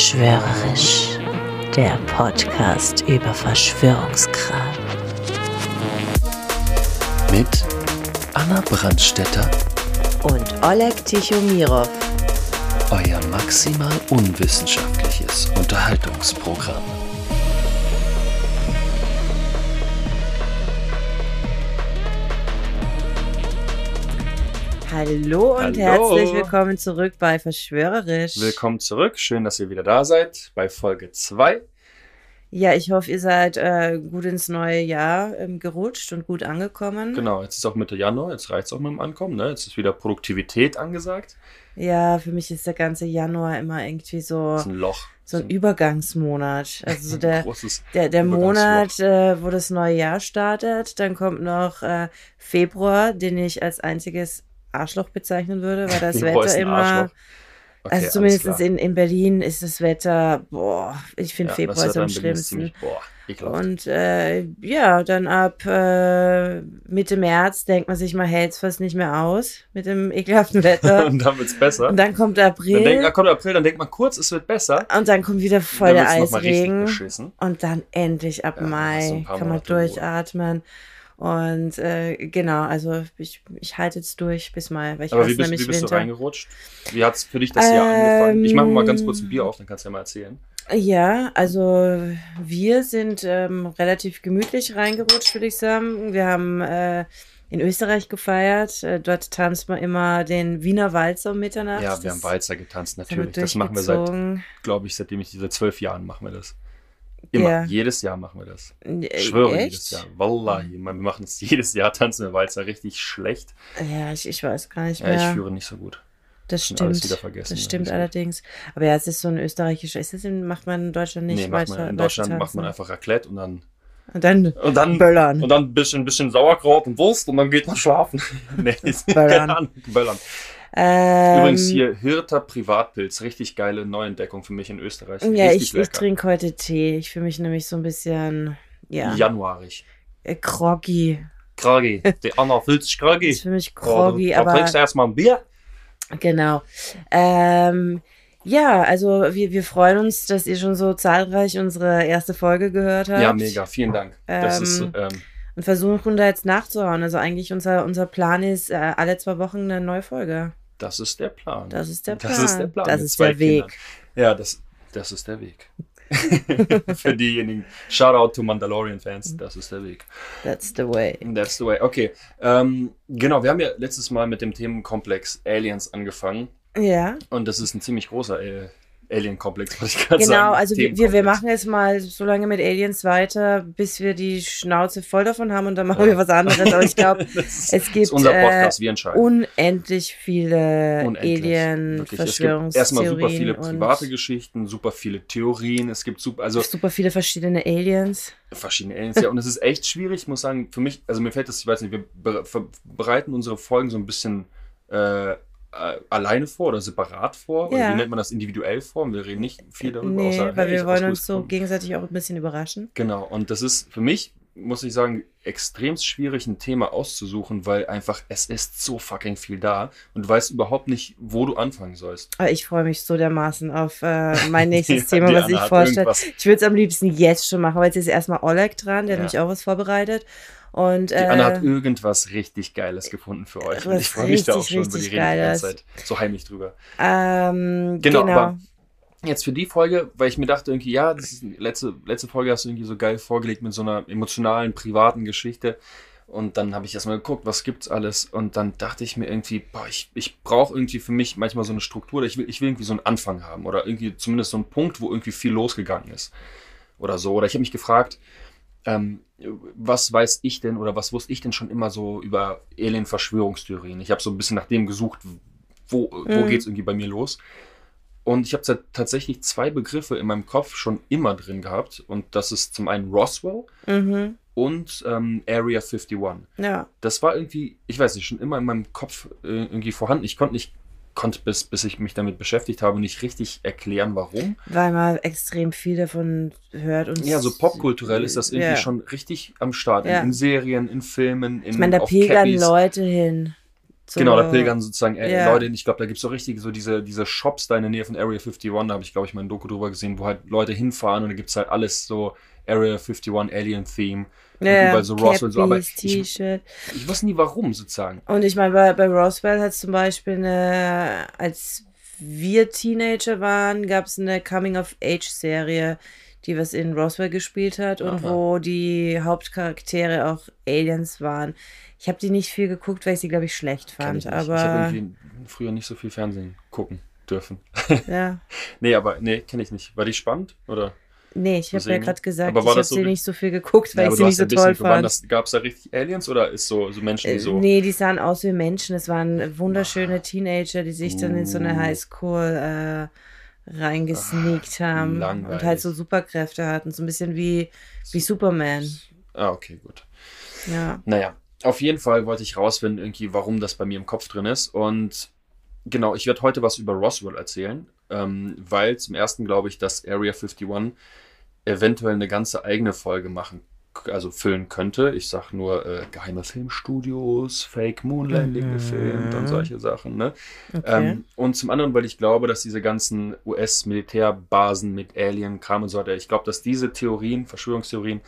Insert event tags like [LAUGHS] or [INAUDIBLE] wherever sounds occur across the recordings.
Verschwörerisch, der Podcast über Verschwörungskram. Mit Anna Brandstetter, Und Oleg Tichomirov. euer maximal unwissenschaftliches Unterhaltungsprogramm. Hallo und Hallo. herzlich willkommen zurück bei Verschwörerisch. Willkommen zurück. Schön, dass ihr wieder da seid bei Folge 2. Ja, ich hoffe, ihr seid äh, gut ins neue Jahr ähm, gerutscht und gut angekommen. Genau, jetzt ist auch Mitte Januar, jetzt reicht es auch mit dem Ankommen. Ne? Jetzt ist wieder Produktivität angesagt. Ja, für mich ist der ganze Januar immer irgendwie so, Das ist ein Loch. so ein Übergangsmonat. [LAUGHS] Also so der, der, der Monat, äh, wo das neue Jahr startet. Dann kommt noch äh, Februar, den ich als einziges Arschloch bezeichnen würde, weil das [LAUGHS] Wetter immer. Arschloch. Okay, also zumindest in, in Berlin ist das Wetter, boah, ich finde Ja, Februar ist Wetter am schlimmsten. ziemlich, boah. Und äh, ja, dann ab äh, Mitte März denkt man sich mal, hält's fast nicht mehr aus mit dem ekelhaften [LAUGHS] Wetter. Und dann wird's besser. und dann kommt Dann April denkt, ah, kommt April, dann denkt man kurz, es wird besser. und dann kommt wieder voll dann der Eisregen. Und dann endlich ab Ja, Mai kann man Monate Ruhe. Und äh, genau, also ich, ich halte jetzt durch bis Mai, weil ich Aber wie bist, wie bist du Winter. reingerutscht? Wie hat's für dich das Jahr angefangen? Ich mache mal ganz kurz ein Ähm, Bier auf, dann kannst du ja mal erzählen. Ja, also wir sind ähm, relativ gemütlich reingerutscht, würde ich sagen. Wir haben äh, in Österreich gefeiert. Äh, dort tanzt man immer den Wiener Walzer um Mitternacht. Ja, wir haben Walzer getanzt, natürlich. Das machen wir seit, glaube ich, seitdem ich diese zwölf Jahren machen wir das. Immer, Ja. jedes Jahr machen wir das. Äh, Ich schwöre echt? jedes Jahr. Wallahi, man, wir machen es jedes Jahr, tanzen wir Walzer richtig schlecht. Ja, ich, ich weiß gar nicht Ja, mehr. ich führe nicht so gut. das stimmt. wieder vergessen, das ja, stimmt allerdings. Aber ja, es ist so ein österreichischer. Ist das in, macht man in Deutschland nicht nee, macht weiter? man, in Deutschland macht man einfach Raclette und dann Und dann und dann böllern. und dann ein bisschen, bisschen Sauerkraut und Wurst und dann geht man schlafen. [LAUGHS] nee, ist Böllern. [LAUGHS] Böllern. Ähm, Übrigens hier Hirter Privatpilz, richtig geile Neuentdeckung für mich in Österreich. Ja, richtig ich, ich trinke heute Tee. Ich fühle mich nämlich so ein bisschen, ja, Januarig. äh, groggy. Kragi, die Anna fühlt sich groggy. Ich fühle mich Oh, groggy, da aber trinkst du erstmal ein Bier. genau. Ähm, ja, also wir, wir freuen uns, dass ihr schon so zahlreich unsere erste Folge gehört habt. Ja, mega, vielen Dank. das Ähm, ist ähm, Und versuchen da jetzt nachzuhauen. Also eigentlich unser, unser Plan ist, äh, alle zwei Wochen eine neue Folge. Das ist der Plan. Das ist der Das Plan. ist der Plan. Das ist der Weg. Kindern. Ja, das, das ist der Weg. [LAUGHS] Für diejenigen, Shoutout to Mandalorian-Fans, das ist der Weg. That's the way. That's the way. Okay, ähm, genau, wir haben ja letztes Mal mit dem Themenkomplex Aliens angefangen Ja, und das ist ein ziemlich großer äh, Alien-Komplex, muss [LAUGHS] ich gerade sagen. genau. Also wir, wir, machen jetzt mal so lange mit Aliens weiter, bis wir die Schnauze voll davon haben und dann machen Ja. wir was anderes. Aber ich glaube, [LAUGHS] es gibt äh, Podcast, entscheiden. unendlich viele Alien-Verschwörungstheorien erstmal super viele private Geschichten, super viele Theorien, es gibt super, also super viele verschiedene Aliens. verschiedene Aliens, ja, und es ist echt schwierig, ich muss sagen, für mich, also mir fällt das, ich weiß nicht, wir bereiten unsere Folgen so ein bisschen äh, äh, alleine vor oder separat vor, oder Ja. wie nennt man das, individuell vor, und wir reden nicht viel darüber, Nee, außer, weil hey, wir wollen uns so gegenseitig auch ein bisschen überraschen. Genau, und das ist für mich, muss ich sagen, extrem schwierig, ein Thema auszusuchen, weil einfach es ist so fucking viel da und du weißt überhaupt nicht, wo du anfangen sollst. Aber ich freue mich so dermaßen auf äh, mein [LAUGHS] nächstes Thema, was Anna ich hat vorstelle. Ich würde es am liebsten jetzt schon machen, weil jetzt ist erstmal Oleg dran, der hat Ja. nämlich auch was vorbereitet. Und Die äh, Anna hat irgendwas richtig Geiles gefunden für euch. Und ich freue mich da auch schon über die Rede die ganze Geiles. Zeit so heimlich drüber. ähm, Genau, genau. aber- Jetzt für die Folge, weil ich mir dachte irgendwie, ja, letzte, letzte Folge hast du irgendwie so geil vorgelegt mit so einer emotionalen, privaten Geschichte. Und dann habe ich erstmal geguckt, was gibt's alles. Und dann dachte ich mir irgendwie, boah, ich, ich brauche irgendwie für mich manchmal so eine Struktur. Ich will, ich will irgendwie so einen Anfang haben oder irgendwie zumindest so einen Punkt, wo irgendwie viel losgegangen ist. Oder so. Oder ich habe mich gefragt, ähm, was weiß ich denn oder was wusste ich denn schon immer so über Alien-Verschwörungstheorien? Ich habe so ein bisschen nach dem gesucht, wo, wo Mhm. geht's irgendwie bei mir los? Und ich habe tatsächlich zwei Begriffe in meinem Kopf schon immer drin gehabt. Und das ist zum einen Roswell Mhm. und ähm, Area 51. Ja. Das war irgendwie, ich weiß nicht, schon immer in meinem Kopf äh, irgendwie vorhanden. Ich konnte nicht, konnte bis, bis ich mich damit beschäftigt habe, nicht richtig erklären, warum. Weil man extrem viel davon hört und Ja, so popkulturell ist das irgendwie Ja. schon richtig am Start. Ja. In, in Serien, in Filmen, in Ich meine, da pilgern Cappies. Leute hin. So, Genau, da pilgern sozusagen äh, Ja. Leute, hin. ich glaube, da gibt es so richtig so diese, diese Shops da in der Nähe von Area 51, da habe ich, glaube ich, mal ein Doku drüber gesehen, wo halt Leute hinfahren und da gibt es halt alles so Area 51 Alien-Theme. und Ja, überall so Roswell, so, aber ich, T-Shirt. ich weiß nie warum sozusagen. Und ich meine, bei, bei Roswell hat es zum Beispiel eine, als wir Teenager waren, gab es eine Coming-of-Age-Serie, die was in Roswell gespielt hat und Aha. wo die Hauptcharaktere auch Aliens waren. Ich habe die nicht viel geguckt, weil ich sie, glaube ich, schlecht fand. ich nicht. ich aber habe irgendwie früher nicht so viel Fernsehen gucken dürfen. ja. [LAUGHS] nee, aber nee, kenne ich nicht. War die spannend? Oder? Nee, ich habe ja gerade gesagt, Aber ich habe so sie nicht so viel geguckt, weil Ja, ich sie nicht so toll fand. gab es da richtig Aliens oder ist so, so Menschen, die Äh, so. Nee, die sahen aus wie Menschen. Es waren wunderschöne Teenager, die sich dann in so eine Uh. Highschool äh, reingesneakt haben und langweilig. halt so Superkräfte hatten. So ein bisschen wie, wie Superman. Ah, okay, gut. Ja. Naja, auf jeden Fall wollte ich rausfinden, irgendwie, warum das bei mir im Kopf drin ist. Und genau, ich werde heute was über Roswell erzählen, ähm, weil zum ersten glaube ich, dass Area 51 eventuell eine ganze eigene Folge machen, also füllen könnte. Ich sag nur äh, geheime Filmstudios, Fake Moonlanding Mhm. gefilmt und solche Sachen. Ne? Okay. Ähm, und zum anderen, weil ich glaube, dass diese ganzen US-Militärbasen mit Alien-Kram und so weiter, ich glaube, dass diese Theorien, Verschwörungstheorien,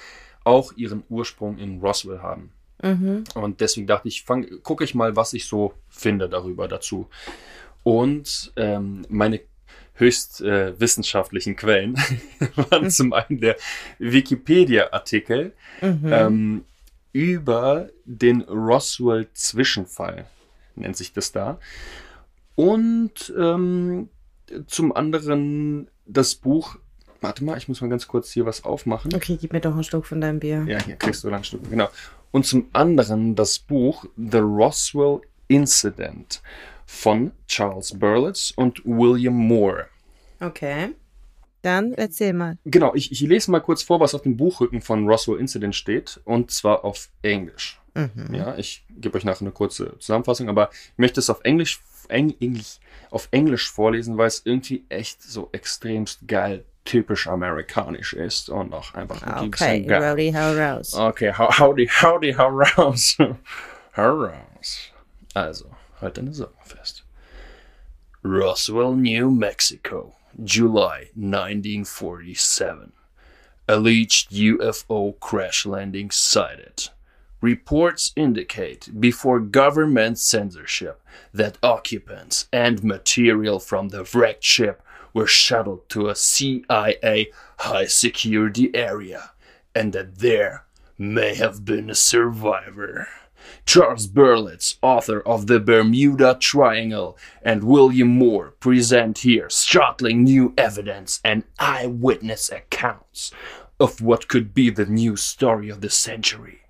auch ihren Ursprung in Roswell haben. mhm. Und deswegen dachte ich, gucke ich mal, was ich so finde darüber dazu. Und ähm, meine höchst äh, wissenschaftlichen Quellen [LAUGHS] waren zum einen der Wikipedia-Artikel Mhm. ähm, über den Roswell-Zwischenfall, nennt sich das da. Und ähm, zum anderen das Buch, warte mal, ich muss mal ganz kurz hier was aufmachen. Okay, gib mir doch einen Schluck von deinem Bier. Ja, hier kriegst du lang Stück, genau. Und zum anderen das Buch The Roswell Incident von Charles Berlitz und William Moore. Okay. Dann erzähl mal. Genau, ich, ich lese mal kurz vor, was auf dem Buchrücken von Roswell Incident steht, und zwar auf Englisch. Mhm. Ja, ich gebe euch nachher eine kurze Zusammenfassung, aber ich möchte es auf Englisch, Eng, Englisch, auf Englisch vorlesen, weil es irgendwie echt so extremst geil, typisch amerikanisch ist und auch einfach ein Okay, bisschen geil. Rowdy How Rouse. Okay, how, howdy, howdy, how rouse. [LAUGHS] how rouse. Also, halt deine Sorgen fest. Roswell, New Mexico, July 1947. Alleged UFO crash landing sighted. Reports indicate, before government censorship, that occupants and material from the wrecked ship were shuttled to a CIA high security area, and that there may have been a survivor. Charles Berlitz, author of The Bermuda Triangle, and William Moore present here startling new evidence and eyewitness accounts of what could be the new story of the century.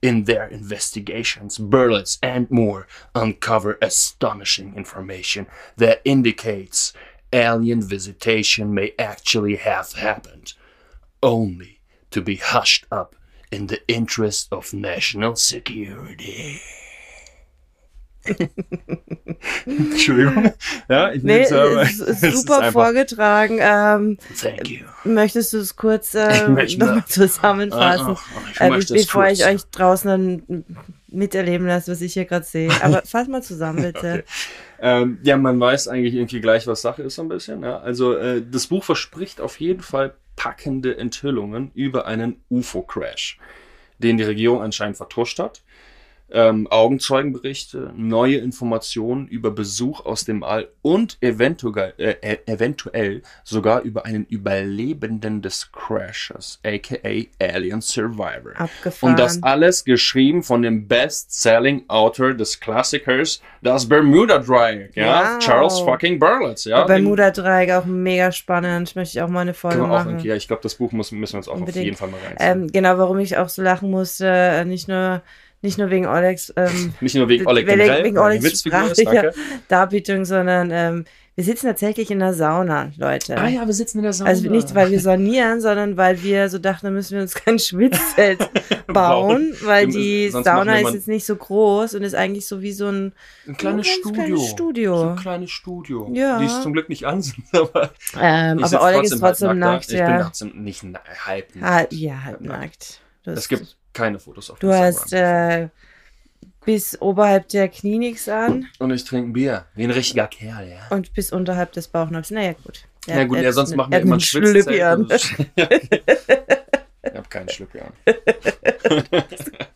In their investigations, Berlitz and Moore uncover astonishing information that indicates alien visitation may actually have happened, only to be hushed up in the interest of national security. [LAUGHS] Entschuldigung. Ja, ich Nee, aber- es ist [LAUGHS] es ist super einfach- vorgetragen. Ähm, Thank you. möchtest du es kurz [LAUGHS] äh, nochmal zusammenfassen? Ah, ah, ich äh, bevor ich euch draußen dann miterleben lasse, was ich hier gerade sehe. Aber fass mal zusammen, bitte. Okay. Ähm, ja, man weiß eigentlich irgendwie gleich, was Sache ist, so ein bisschen. Ja? Also, äh, das Buch verspricht auf jeden Fall packende Enthüllungen über einen UFO-Crash, den die Regierung anscheinend vertuscht hat. Ähm, Augenzeugenberichte, neue Informationen über Besuch aus dem All und eventuell, äh, äh, eventuell sogar über einen Überlebenden des Crashes, aka Alien Survivor. Abgefahren. Und das alles geschrieben von dem Best-Selling Autor des Klassikers, das Bermuda Dreieck, ja, Wow. Charles fucking Berlitz, ja. Bermuda-Dreieck auch mega spannend. Möchte ich auch mal eine Folge auch machen. irgendwie, ja, ich glaube, das Buch muss, müssen wir uns auch Unbedingt. auf jeden Fall mal reinziehen. Ähm, genau, warum ich auch so lachen musste, äh, nicht nur, nicht nur wegen Olegs ähm, [LAUGHS] Nicht nur wegen Oleg wegen- generell, wegen ist, sprachlicher. Darbietung, sondern ähm, wir sitzen tatsächlich in der Sauna, Leute. Ah ja, wir sitzen in der Sauna. Also nicht, weil wir [LAUGHS] sonieren, sondern weil wir so dachten, da müssen wir uns kein Schwitzfeld [LAUGHS] bauen, weil die sonst Sauna ist jetzt nicht so groß und ist eigentlich so wie so ein ein kleines ein ganz Studio. kleines Studio. So ein kleines Studio. Ja. Die ist zum Glück nicht an, sind, aber ähm, aber Oleg ist trotzdem da. nackt, Ich bin ja. trotzdem nicht halb nackt. Ah, ja, halb nackt. Es gibt keine Fotos auf du Instagram. hast äh, bis oberhalb der Knie nichts an Und ich trinke ein Bier. Wie ein richtiger Kerl, ja. und bis unterhalb des Bauchnabels. Naja, gut. Er- Ja gut, er ja, sonst machen wir immer ein einen Schwitzzelt. [LAUGHS] Ich habe keinen Schlüppi an. [LAUGHS]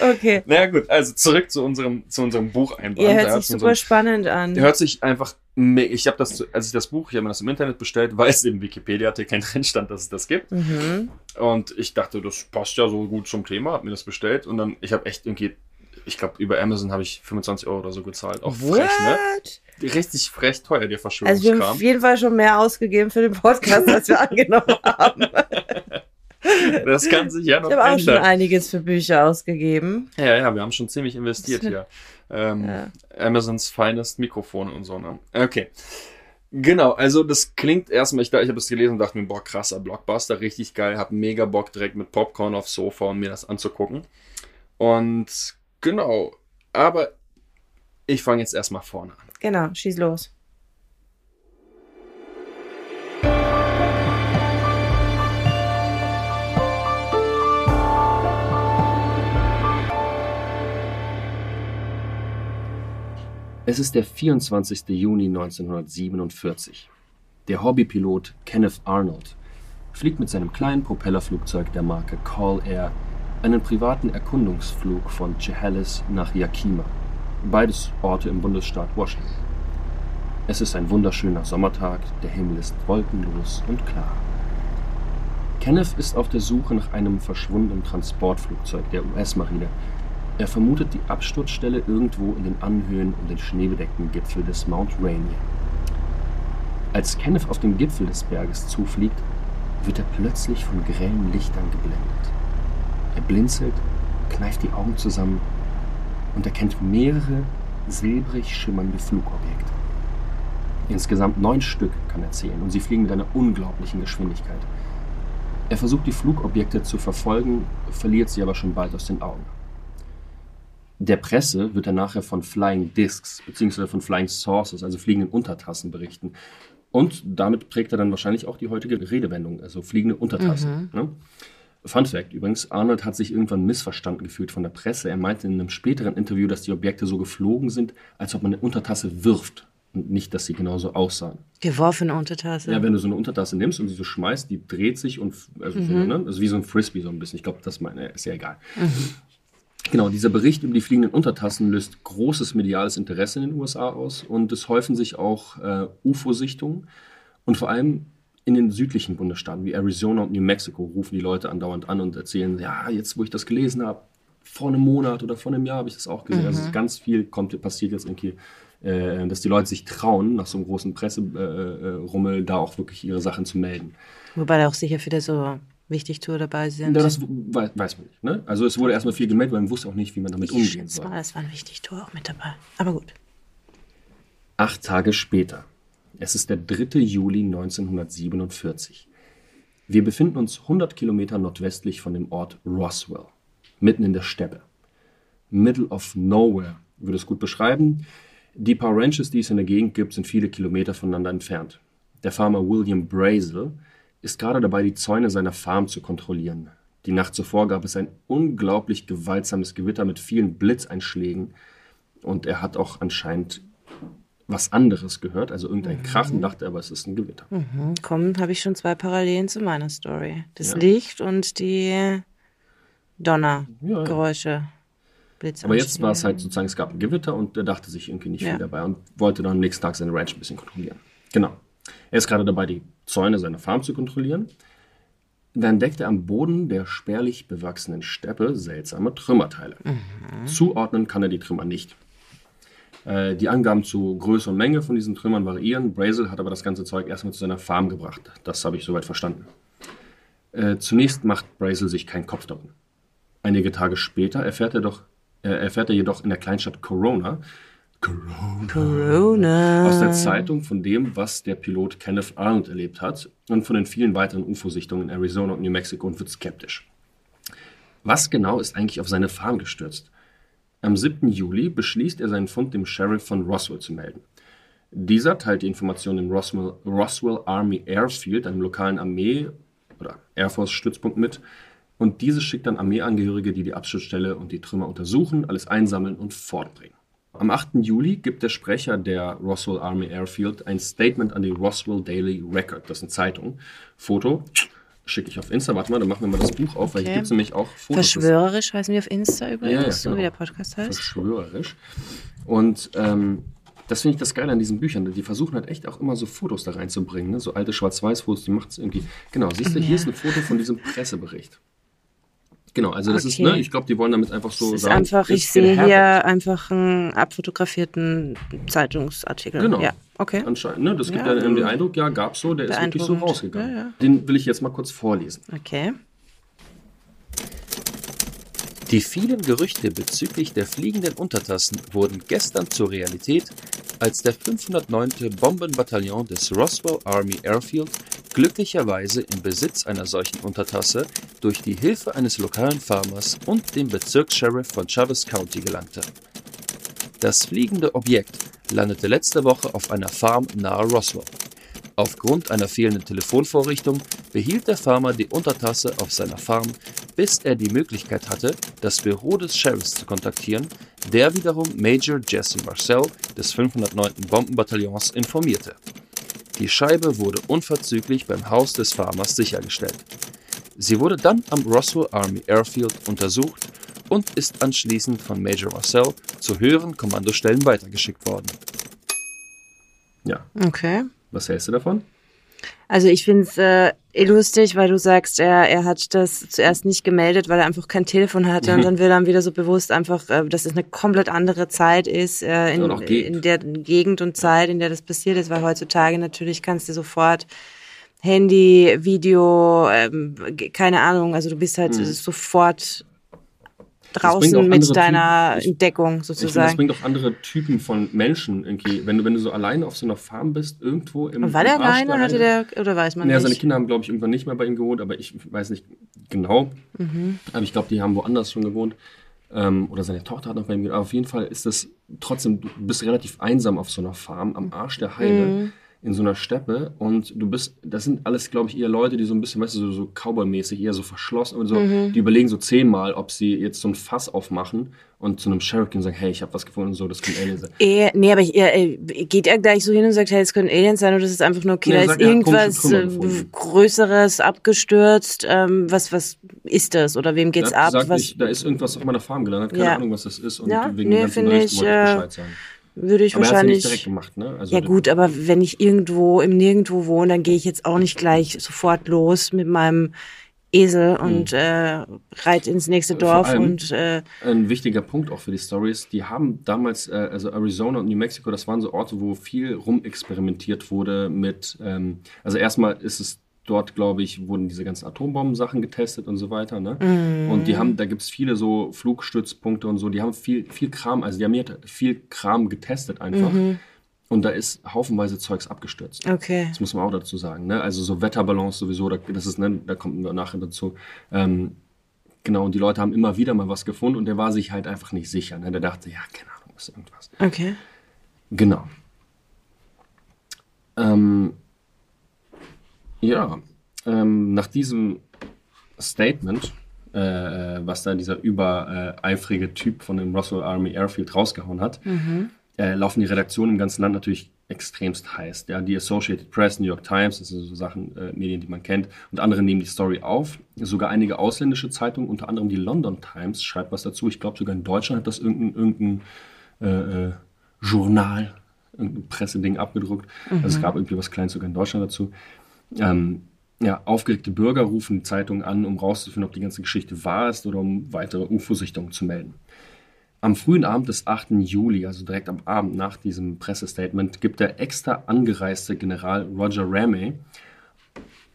Okay. Naja gut, also zurück zu unserem, zu unserem Bucheinband. Ihr hört Ja, sich super unserem- spannend an. Hört sich einfach, ich habe das, als ich das Buch, ich habe mir das im Internet bestellt, [LAUGHS] weil es im Wikipedia-Artikel [LAUGHS] drin stand, dass es das gibt. Mhm. Und ich dachte, das passt ja so gut zum Thema, habe mir das bestellt und dann, ich habe echt irgendwie, ich glaube, über Amazon habe ich 25 Euro oder so gezahlt. Auch frech, ne? What? Richtig frech teuer, der Also wir haben Verschwörungskram. auf jeden Fall schon mehr ausgegeben für den Podcast, als wir [LAUGHS] angenommen haben. [LAUGHS] das kann sich ja noch Ich habe auch schon ändern. einiges für Bücher ausgegeben. Ja, ja, wir haben schon ziemlich investiert hier. Ähm, Ja. Amazons finest Mikrofon und so, ne? Okay. Genau, also das klingt erstmal, ich, ich habe es gelesen und dachte mir, boah, krasser Blockbuster, richtig geil, hab mega Bock direkt mit Popcorn aufs Sofa und mir das anzugucken. Und genau, aber ich fange jetzt erstmal vorne an. Genau, schieß los. Es ist der 24. Juni 1947. Der Hobbypilot Kenneth Arnold fliegt mit seinem kleinen Propellerflugzeug der Marke Call Air einen privaten Erkundungsflug von Chehalis nach Yakima, beides Orte im Bundesstaat Washington. Es ist ein wunderschöner Sommertag, der Himmel ist wolkenlos und klar. Kenneth ist auf der Suche nach einem verschwundenen Transportflugzeug der US-Marine, er vermutet die Absturzstelle irgendwo in den Anhöhen um den schneebedeckten Gipfel des Mount Rainier. Als Kenneth auf dem Gipfel des Berges zufliegt, wird er plötzlich von grellen Lichtern geblendet. Er blinzelt, kneift die Augen zusammen und erkennt mehrere silbrig schimmernde Flugobjekte. Insgesamt neun Stück kann er zählen und sie fliegen mit einer unglaublichen Geschwindigkeit. Er versucht die Flugobjekte zu verfolgen, verliert sie aber schon bald aus den Augen. Der Presse wird er nachher von Flying Discs bzw. von Flying Saucers, also fliegenden Untertassen, berichten. Und damit prägt er dann wahrscheinlich auch die heutige Redewendung, also fliegende Untertassen. Ne? Fun Fact übrigens, Arnold hat sich irgendwann missverstanden gefühlt von der Presse. Er meinte in einem späteren Interview, dass die Objekte so geflogen sind, als ob man eine Untertasse wirft und nicht, dass sie genauso aussahen. Geworfene Untertasse. Ja, wenn du so eine Untertasse nimmst und sie so schmeißt, die dreht sich und also, so, ne? also wie so ein Frisbee so ein bisschen. Ich glaube, das meine ist ja egal. Genau, dieser Bericht über die fliegenden Untertassen löst großes mediales Interesse in den USA aus und es häufen sich auch äh, UFO-Sichtungen und vor allem in den südlichen Bundesstaaten wie Arizona und New Mexico rufen die Leute andauernd an und erzählen, ja, jetzt wo ich das gelesen habe, vor einem Monat oder vor einem Jahr habe ich das auch gesehen. Also ganz viel kommt, passiert jetzt irgendwie, äh, dass die Leute sich trauen, nach so einem großen Presserummel äh, Rummel da auch wirklich ihre Sachen zu melden. Wobei da auch sicher viele so Wichtigtour dabei sind. Ja, das weiß, weiß man nicht. Ne? Also es wurde erstmal viel gemeldet, weil man wusste auch nicht, wie man damit ich umgehen soll. mal, es war ein Wichtigtour auch mit dabei. Aber gut. Acht Tage später. Es ist der 3. Juli 1947. Wir befinden uns 100 Kilometer nordwestlich von dem Ort Roswell, mitten in der Steppe. Middle of Nowhere würde es gut beschreiben. Die paar Ranches, die es in der Gegend gibt, sind viele Kilometer voneinander entfernt. Der Farmer William Brazel ist gerade dabei, die Zäune seiner Farm zu kontrollieren. Die Nacht zuvor gab es ein unglaublich gewaltsames Gewitter mit vielen Blitzeinschlägen und er hat auch anscheinend was anderes gehört, also irgendein Krachen, dachte er, aber es ist ein Gewitter. Hm, Komm, habe ich schon zwei Parallelen zu meiner Story. Das Ja. Licht und die Donnergeräusche. Blitz Aber jetzt war es halt sozusagen, es gab ein Gewitter und er dachte sich irgendwie nicht Ja. viel dabei und wollte dann am nächsten Tag seine Ranch ein bisschen kontrollieren. Genau. Er ist gerade dabei, die Zäune seiner Farm zu kontrollieren. Dann entdeckt er am Boden der spärlich bewachsenen Steppe seltsame Trümmerteile. Zuordnen kann er die Trümmer nicht. Äh, die Angaben zu Größe und Menge von diesen Trümmern variieren. Brazel hat aber das ganze Zeug erstmal zu seiner Farm gebracht. Das habe ich soweit verstanden. Äh, zunächst macht Brazel sich keinen Kopf darum. Einige Tage später erfährt er, doch, äh, erfährt er jedoch in der Kleinstadt Corona, Corona Corona. aus der Zeitung von dem, was der Pilot Kenneth Arnold erlebt hat und von den vielen weiteren UFO-Sichtungen in Arizona und New Mexico und wird skeptisch. Was genau ist eigentlich auf seine Farm gestürzt? Am 7. Juli beschließt er seinen Fund dem Sheriff von Roswell zu melden. Dieser teilt die Information im Roswell, Roswell Army Airfield, einem lokalen Armee- oder Air Force-Stützpunkt mit, Und diese schickt dann Armeeangehörige, die die Absturzstelle und die Trümmer untersuchen, alles einsammeln und fortbringen. Am 8. Juli gibt der Sprecher der Roswell Army Airfield ein Statement an die Roswell Daily Record, das ist eine Zeitung. Foto schicke ich auf Insta. Warte mal, dann machen wir mal das Buch auf, weil hier Okay. gibt es nämlich auch Fotos. Verschwörerisch heißen wir auf Insta übrigens, Ja, ja, so genau. wie der Podcast heißt. verschwörerisch. Und ähm, das finde ich das Geile an diesen Büchern. Die versuchen halt echt auch immer so Fotos da reinzubringen. Ne? So alte Schwarz-Weiß-Fotos, die macht es irgendwie. Genau, siehst du, hier Ja. ist ein Foto von diesem Pressebericht. Genau, also das ist, Okay. ne, ich glaube, die wollen damit einfach so Es ist sagen. einfach, ich sehe hier einfach einen abfotografierten Zeitungsartikel. Genau. Ja, okay. Anscheinend, ne? Das gibt Ja. ja, den Eindruck, ja, gab's so, der ist wirklich so rausgegangen. Ja, ja. Den will ich jetzt mal kurz vorlesen. Okay. Die vielen Gerüchte bezüglich der fliegenden Untertassen wurden gestern zur Realität, als der 509. Bombenbataillon des Roswell Army Airfield glücklicherweise in Besitz einer solchen Untertasse durch die Hilfe eines lokalen Farmers und dem Bezirkssheriff von Chavez County gelangte. Das fliegende Objekt landete letzte Woche auf einer Farm nahe Roswell. Aufgrund einer fehlenden Telefonvorrichtung behielt der Farmer die Untertasse auf seiner Farm, bis er die Möglichkeit hatte, das Büro des Sheriffs zu kontaktieren, der wiederum Major Jesse Marcel des 509. Bombenbataillons informierte. Die Scheibe wurde unverzüglich beim Haus des Farmers sichergestellt. Sie wurde dann am Roswell Army Airfield untersucht und ist anschließend von Major Marcel zu höheren Kommandostellen weitergeschickt worden. Ja, Okay. Was hältst du davon? Also ich finde es äh, eh lustig, weil du sagst, er, er hat das zuerst nicht gemeldet, weil er einfach kein Telefon hatte Mhm. und dann will er wieder so bewusst einfach, äh, dass es eine komplett andere Zeit ist, äh, in, in der Gegend und Zeit, in der das passiert ist, weil heutzutage natürlich kannst du sofort Handy, Video, ähm, keine Ahnung, also du bist halt sofort bringt auch draußen mit deiner Typen. Ich- Entdeckung Ich finde, das sozusagen. bringt auch andere Typen von Menschen irgendwie. Wenn du, wenn du so alleine auf so einer Farm bist, irgendwo im. War der im alleine, hatte der, oder weiß man Ja, seine nicht? Kinder haben, glaube ich, irgendwann nicht mehr bei ihm gewohnt, aber ich weiß nicht genau. Mhm. Aber ich glaube, die haben woanders schon gewohnt. Ähm, oder seine Tochter hat noch bei ihm gewohnt. Aber auf jeden Fall ist das trotzdem, du bist relativ einsam auf so einer Farm am Arsch der Heide. Mhm. In so einer Steppe und du bist, das sind alles, glaube ich, eher Leute, die so ein bisschen, weißt du, so, so Cowboy-mäßig, eher so verschlossen und so, Mhm. die überlegen so zehnmal, ob sie jetzt so ein Fass aufmachen und zu einem Sheriff gehen und sagen, hey, ich habe was gefunden und so, das kann Alien sein. Eh, nee, aber ich, er, er, geht er gleich so hin und sagt, hey, es können Aliens sein oder ist es einfach nur, okay, Nee, da sagt, ist hat irgendwas äh. Größeres abgestürzt, ähm, was, was ist das oder wem geht's hat ab? Was ich, da ist irgendwas auf meiner Farm gelandet, keine Ja. Ahnung, was das ist und Ja, wegen nee, dem ganzen finde Bericht ich, wollte ich äh, Bescheid sagen. Würde ich Aber er hat ja nicht wahrscheinlich. direkt gemacht, ne? Also ja gut, aber wenn ich irgendwo im Nirgendwo wohne, dann gehe ich jetzt auch nicht gleich sofort los mit meinem Esel und äh, reit ins nächste Hm. Vor Dorf allem- und äh, Ein wichtiger Punkt auch für die Stories, die haben damals, äh, also Arizona und New Mexico, das waren so Orte, wo viel rumexperimentiert wurde mit, ähm, also erstmal ist es dort, glaube ich, wurden diese ganzen Atombomben-Sachen getestet und so weiter, ne? Und die haben, da gibt es viele so Flugstützpunkte und so, die haben viel, viel Kram, also die haben viel Kram getestet einfach. Und da ist haufenweise Zeugs abgestürzt. okay. Das muss man auch dazu sagen. Ne? Also so Wetterballons sowieso, da, das ist, ne, da kommt man nachher dazu. Ähm, genau, und die Leute haben immer wieder mal was gefunden und der war sich halt einfach nicht sicher. Ne? Der dachte, ja, keine Ahnung, ist irgendwas. Okay. Genau. Ähm, ja, ähm, nach diesem Statement, äh, was da dieser übereifrige Typ von dem Russell Army Airfield rausgehauen hat, äh, laufen die Redaktionen im ganzen Land natürlich extremst heiß. Ja, die Associated Press, New York Times, das sind so Sachen, äh, Medien, die man kennt, und andere nehmen die Story auf. Sogar einige ausländische Zeitungen, unter anderem die London Times, schreibt was dazu. Ich glaube, sogar in Deutschland hat das irgendein, irgendein äh, äh, Journal, irgendein Presseding abgedruckt. Also es gab irgendwie was Kleines sogar in Deutschland dazu. Ähm, ja, aufgeregte Bürger rufen die Zeitung an, um rauszufinden, ob die ganze Geschichte wahr ist oder um weitere UFO-Sichtungen zu melden. Am frühen Abend des 8. Juli, also direkt am Abend nach diesem Pressestatement, gibt der extra angereiste General Roger Ramey,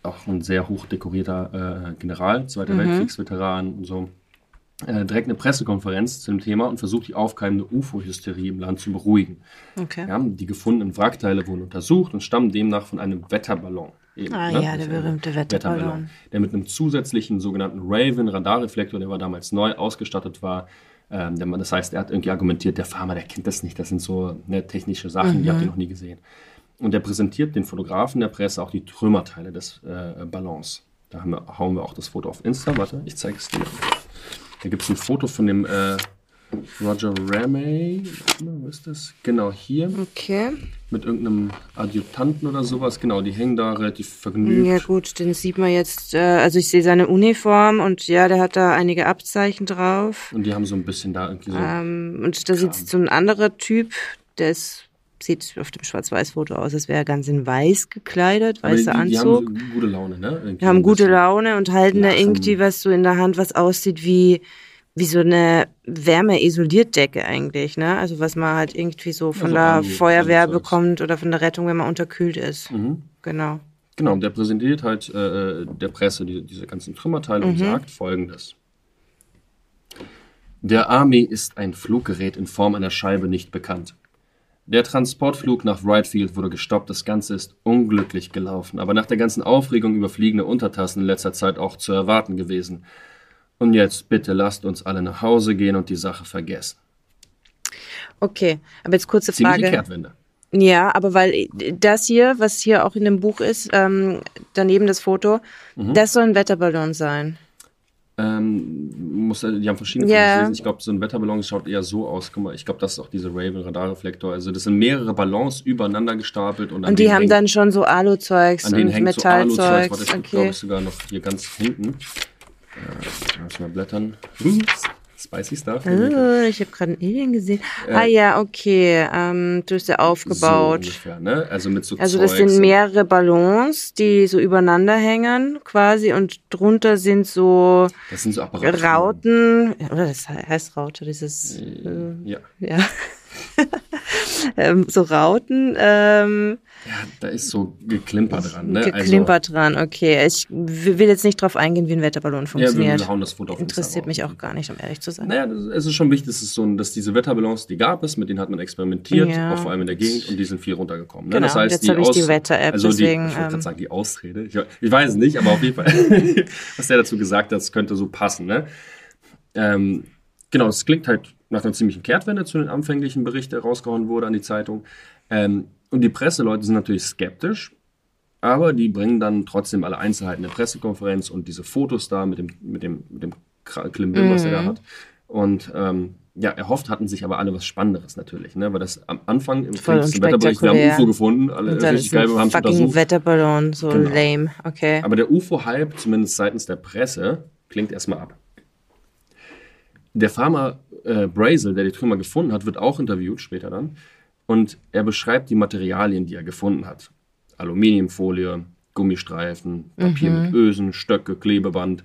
auch ein sehr hoch dekorierter äh, General, Zweiter Weltkriegsveteran und so, äh, direkt eine Pressekonferenz zu dem Thema und versucht die aufkeimende UFO-Hysterie im Land zu beruhigen. Okay. Ja, die gefundenen Wrackteile wurden untersucht und stammen demnach von einem Wetterballon. Eben, Ah ne? ja, Das der berühmte Wetterballon. Der mit einem zusätzlichen sogenannten Raven-Radarreflektor, der war damals neu ausgestattet war. Ähm, der, das heißt, er hat irgendwie argumentiert, der Farmer, der kennt das nicht, das sind so ne, technische Sachen, die habt ihr noch nie gesehen. Und er präsentiert den Fotografen der Presse auch die Trümmerteile des äh, Ballons. Da haben wir, hauen wir auch das Foto auf Insta. Warte, ich zeige es dir. Da gibt es ein Foto von dem äh, Roger Ramey. Wo ist das? Genau, hier. Okay. Mit irgendeinem Adjutanten oder sowas. Genau, die hängen da relativ vergnügt. Ja gut, den sieht man jetzt, äh, also ich sehe seine Uniform und ja, der hat da einige Abzeichen drauf. Und die haben so ein bisschen da irgendwie so. Ähm, und da sitzt so ein anderer Typ, der ist, sieht auf dem Schwarz-Weiß-Foto aus, als wäre er ganz in weiß gekleidet, aber weißer die, die Anzug. haben gute Laune, ne? Irgendwie haben gute. Laune und halten da irgendwie was so in der Hand, was aussieht wie, wie so eine Wärmeisoliertdecke eigentlich, ne? Also was man halt irgendwie so von so der Alu- Feuerwehr Aluzeugs. bekommt oder von der Rettung, wenn man unterkühlt ist. Mhm. Genau. Genau, und der präsentiert halt äh, der Presse die, diese ganzen Trümmerteile Mhm. und sagt folgendes. Der Army ist ein Fluggerät in Form einer Scheibe nicht bekannt. Der Transportflug nach Wrightfield wurde gestoppt, das Ganze ist unglücklich gelaufen, aber nach der ganzen Aufregung über fliegende Untertassen in letzter Zeit auch zu erwarten gewesen. Und jetzt bitte lasst uns alle nach Hause gehen und die Sache vergessen. Okay, aber jetzt kurze Ziemliche Frage. Kehrtwende. Ja, aber weil das hier, was hier auch in dem Buch ist, ähm, daneben das Foto, Mhm. das soll ein Wetterballon sein. Ähm, muss, die haben verschiedene lesen. Ich glaube, so ein Wetterballon schaut eher so aus. Guck mal, ich glaube, das ist auch diese Raven-Radarreflektor. Also das sind mehrere Ballons übereinander gestapelt. Und, Und die haben hängt, dann schon so Aluzeugs an denen und hängt so Aluzeugs. Metallzeugs. Warte, glaube okay. ich sogar noch hier ganz hinten. Äh, lass mal blättern. Hm, spicy Stuff. Oh, ich habe gerade einen Alien gesehen. Äh, ah ja, okay. Ähm, du hast ja So aufgebaut. ungefähr, ne? Also mit so also das Zeugs sind mehrere Ballons, die so übereinander hängen quasi und drunter sind so Das sind so. Rauten. Oder das he- heißt Raute, dieses äh, Ja. ja. Ähm, so Rauten. Ähm, ja, da ist so Geklimper dran, ne? Geklimpert dran, okay. Ich will jetzt nicht drauf eingehen, wie ein Wetterballon Also, ja, wir, funktioniert. hauen das Foto auf Interessiert mich auch gar nicht, um ehrlich zu sein. Naja, es ist schon wichtig, dass, es so dass diese Wetterballons, die gab es, mit denen hat man experimentiert, Ja. auch vor allem in der Gegend, und die sind viel runtergekommen. Ne? Genau, das heißt, jetzt habe ich die Wetter-App, also die, deswegen, Ich wollte ähm, gerade sagen, die Ausrede. Ich, ich weiß es nicht, aber auf jeden Fall, [LAUGHS] was der dazu gesagt hat, das könnte so passen. Ne? Ähm, genau, das klingt halt nach einer ziemlichen Kehrtwende zu den anfänglichen Berichten, der rausgehauen wurde an die Zeitung. Ähm, und die Presseleute sind natürlich skeptisch, aber die bringen dann trotzdem alle Einzelheiten der Pressekonferenz und diese Fotos da mit dem, mit dem, mit dem Klimbim, was er da Mhm. hat. Und ähm, ja, erhofft hatten sich aber alle was Spannenderes natürlich, ne? Weil das am Anfang im klingt Wetterbericht, wir haben. UFO gefunden, alle Und richtig geil, wir haben fucking untersucht. Wetterballon, so Genau. lame. Okay. Aber der UFO-Hype, zumindest seitens der Presse, klingt erstmal ab. Der Farmer äh, Brazel, der die Trümmer gefunden hat, wird auch interviewt später dann. Und er beschreibt die Materialien, die er gefunden hat. Aluminiumfolie, Gummistreifen, Papier Mhm. mit Ösen, Stöcke, Klebeband.